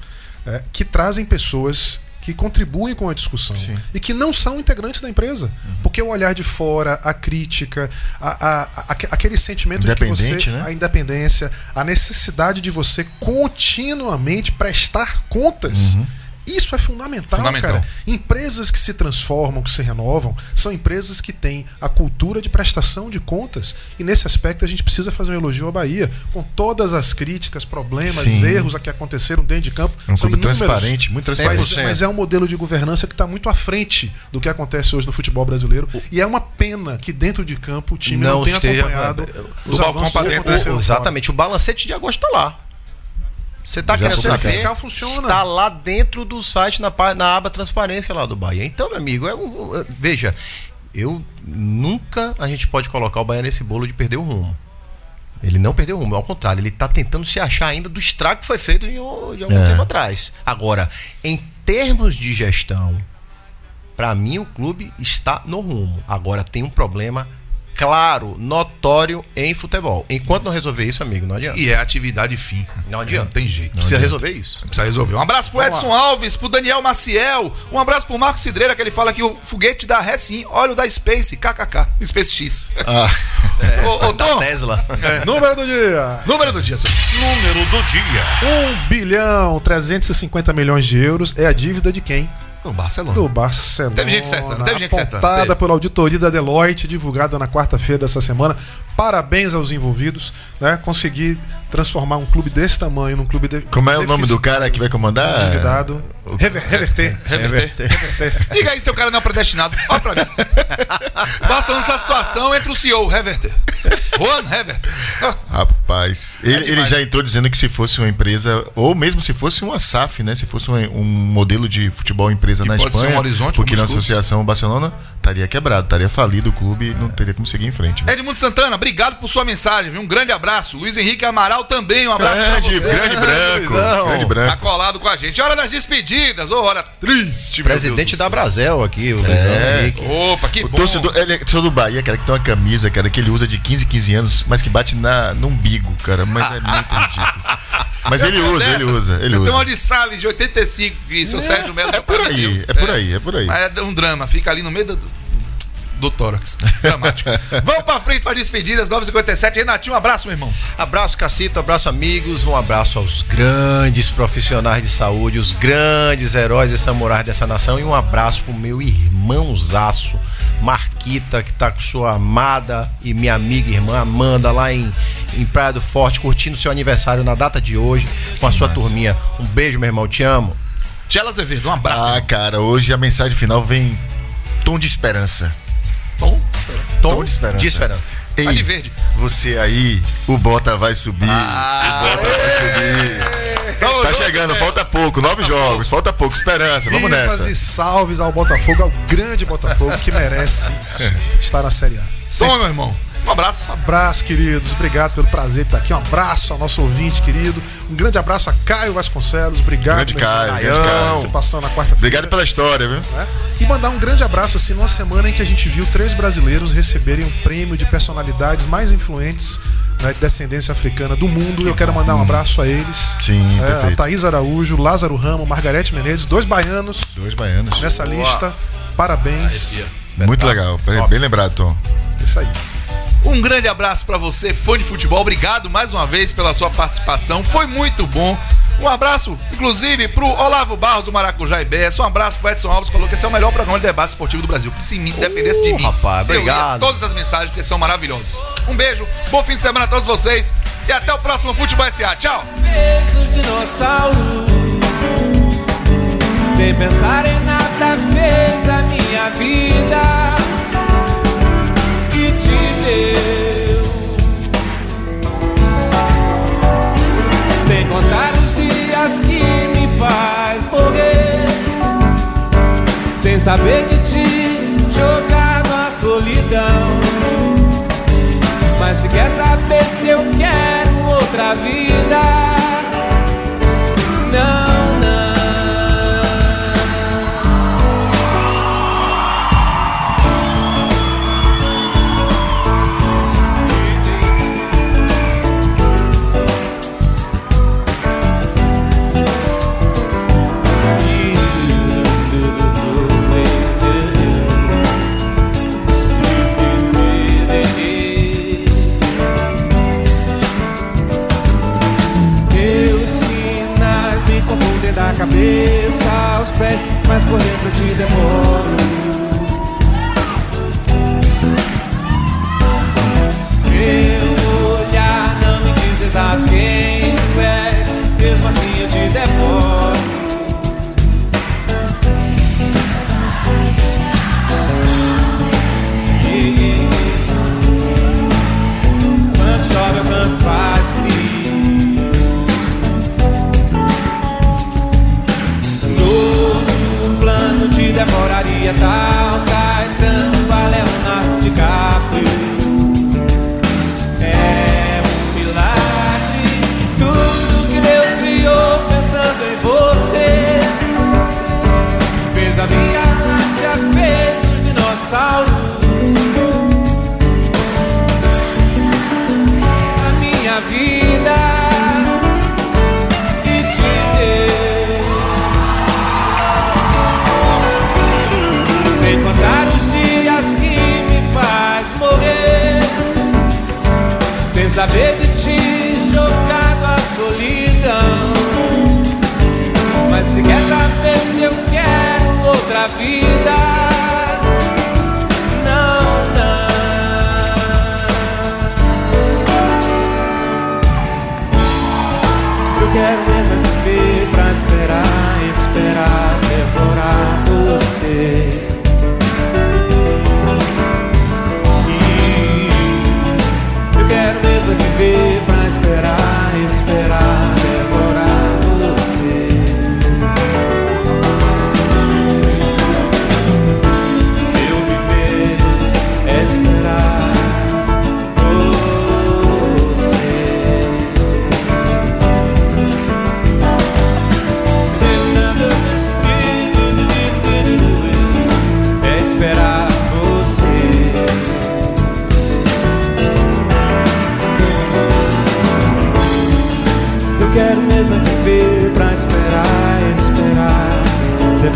é, que trazem pessoas que contribuem com a discussão Sim. e que não são integrantes da empresa. Porque o olhar de fora, a crítica, a- a- a- aque- aquele sentimento de que você. Né? A independência, a necessidade de você continuamente prestar contas. Uhum. Isso é fundamental, Fundamental. cara. Empresas que se transformam, que se renovam, são empresas que têm a cultura de prestação de contas. E nesse aspecto a gente precisa fazer um elogio à Bahia, com todas as críticas, problemas, Sim. erros que aconteceram dentro de campo. É um são clube inúmeros. transparente, muito transparente. Mas, mas é um modelo de governança que está muito à frente do que acontece hoje no futebol brasileiro. E é uma pena que dentro de campo o time não, Não tenha esteja- acompanhado do os balcão avanços pra que dentro, O- exatamente, o balancete de agosto está lá. Você está querendo saber? Fiscal funciona. Está lá dentro do site, na, na aba transparência lá do Bahia. Então, meu amigo, é um- é- veja, eu nunca a gente pode colocar o Bahia nesse bolo de perder o rumo. Ele não perdeu o rumo, ao contrário, ele está tentando se achar ainda do estrago que foi feito em, de algum É. tempo atrás. Agora, em termos de gestão, para mim o clube está no rumo. Agora tem um problema claro, notório em futebol. Enquanto não resolver isso, amigo, não adianta. E é atividade fim. Não adianta. Não tem jeito. Precisa resolver isso. Precisa resolver. Um abraço pro Edson Alves, pro Daniel Maciel, um abraço pro Marco Cidreira, que ele fala que o foguete dá ré sim, olha o da Space, kkk, Space X. Ah, Ô, ô, Da Tom, Tesla. Número do dia: número do dia, seu. Número do dia. 1 bilhão 350 milhões de euros é a dívida de quem? O Barcelona. Do Barcelona. Teve gente acertando, teve gente acertando, apontada pela auditoria da Deloitte, divulgada na quarta-feira dessa semana. Parabéns aos envolvidos, né? Conseguir transformar um clube desse tamanho num clube de, como é o nome do cara que vai comandar? endividado. Rever- reverter. Reverter. Diga aí, seu cara não é predestinado. Olha pra mim. Bastando essa situação entre o CEO Reverter. Juan Reverter. Rapaz, ele, ele já entrou dizendo que se fosse uma empresa, ou mesmo se fosse uma SAF, né? Se fosse um, um modelo de futebol empresa Que na pode ser Espanha, um horizonte porque na associação Barcelona estaria quebrado, estaria falido o clube e não teria como seguir em frente. né? Edmundo Santana, obrigado por sua mensagem. viu? Um grande abraço. Luiz Henrique Amaral também, um abraço Grande, pra você. grande branco, Luizão. grande Tá branco. colado com a gente. Hora das despedidas. Ô, hora triste, meu Presidente Deus da Brasel aqui, o É. Opa, que O bom. torcedor, ele é torcedor do Bahia, cara, que tem uma camisa, cara, que ele usa de 15 15 anos, mas que bate na, no umbigo, cara. Mas é muito ridículo. Mas ele usa, ele usa, ele Eu usa. tenho uma de Salles de 85 que seu Sérgio Melo É por aí, é por aí, é por aí. Mas é um drama, fica ali no meio do, do tórax. Dramático. Vamos pra frente para despedidas, 9h57. Renatinho, um abraço, meu irmão. Abraço, Cacito, abraço, amigos. Um abraço aos grandes profissionais de saúde, os grandes heróis e samurais dessa nação. E um abraço pro meu irmãozaço, Marquita, que tá com sua amada e minha amiga e irmã Amanda lá em, em Praia do Forte, curtindo seu aniversário na data de hoje com a sua turminha. Um beijo, meu irmão, te amo. Tchela Azevedo, um abraço. Ah, irmão. cara, hoje a mensagem final vem tom de esperança. Tom, Tom, de esperança. De esperança. Ei, Tá de verde. você aí, o Bota vai subir. Ah, o Bota vai subir. Tá chegando, falta pouco, nove jogos, falta pouco, esperança, vamos Vivas nessa. e salves ao Botafogo, ao grande Botafogo que merece estar na Série A. Toma, meu irmão. Um abraço. abraço, queridos. Obrigado pelo prazer de estar aqui. Um abraço ao nosso ouvinte, querido. Um grande abraço a Caio Vasconcelos. Obrigado. Grande Caio, grande Caio. participação na quarta-feira. Obrigado pela história, viu? né? E mandar um grande abraço assim numa semana em que a gente viu três brasileiros receberem o prêmio de personalidades mais influentes né, de descendência africana do mundo. Eu quero mandar um abraço a eles. Sim, É, a perfeito. Thaís Araújo, Lázaro Ramo, Margarete Menezes, dois baianos Dois baianos. nessa lista. Parabéns. Muito legal, bem lembrado, Tom. Isso aí. Um grande abraço pra você, fã de futebol. Obrigado mais uma vez pela sua participação. Foi muito bom. Um abraço, inclusive, pro Olavo Barros do Maracujá IBS. Um abraço pro Edson Alves, que falou que esse é o melhor programa de debate esportivo do Brasil. Se me dependesse de mim. rapaz, eu lia obrigado. todas as mensagens, porque são maravilhosas. Um beijo, bom fim de semana a todos vocês. E até o próximo Futebol SA. Tchau! Sem pensar em nada fez a minha vida contar os dias que me faz morrer. Sem saber de ti jogar na solidão. Mas se quer saber se eu quero outra vida, cabeça aos pés, mas por dentro te devoro. Meu olhar não me diz exato quem tu és, mesmo assim eu te devoro. Devoraria tal saber de ti jogado à solidão. Mas se quer saber se eu quero outra vida, quero mesmo é viver pra esperar, esperar, devorar você.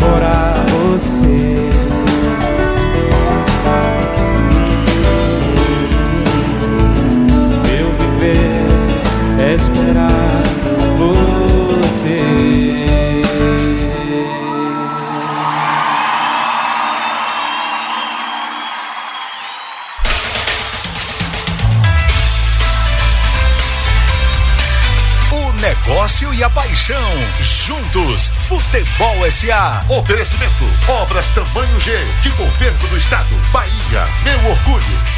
Devorar você. Eu viver é esperar você. O negócio e a paixão. Juntos, Futebol SA. Oferecimento: Obras Tamanho G de Governo do Estado. Bahia. Meu orgulho.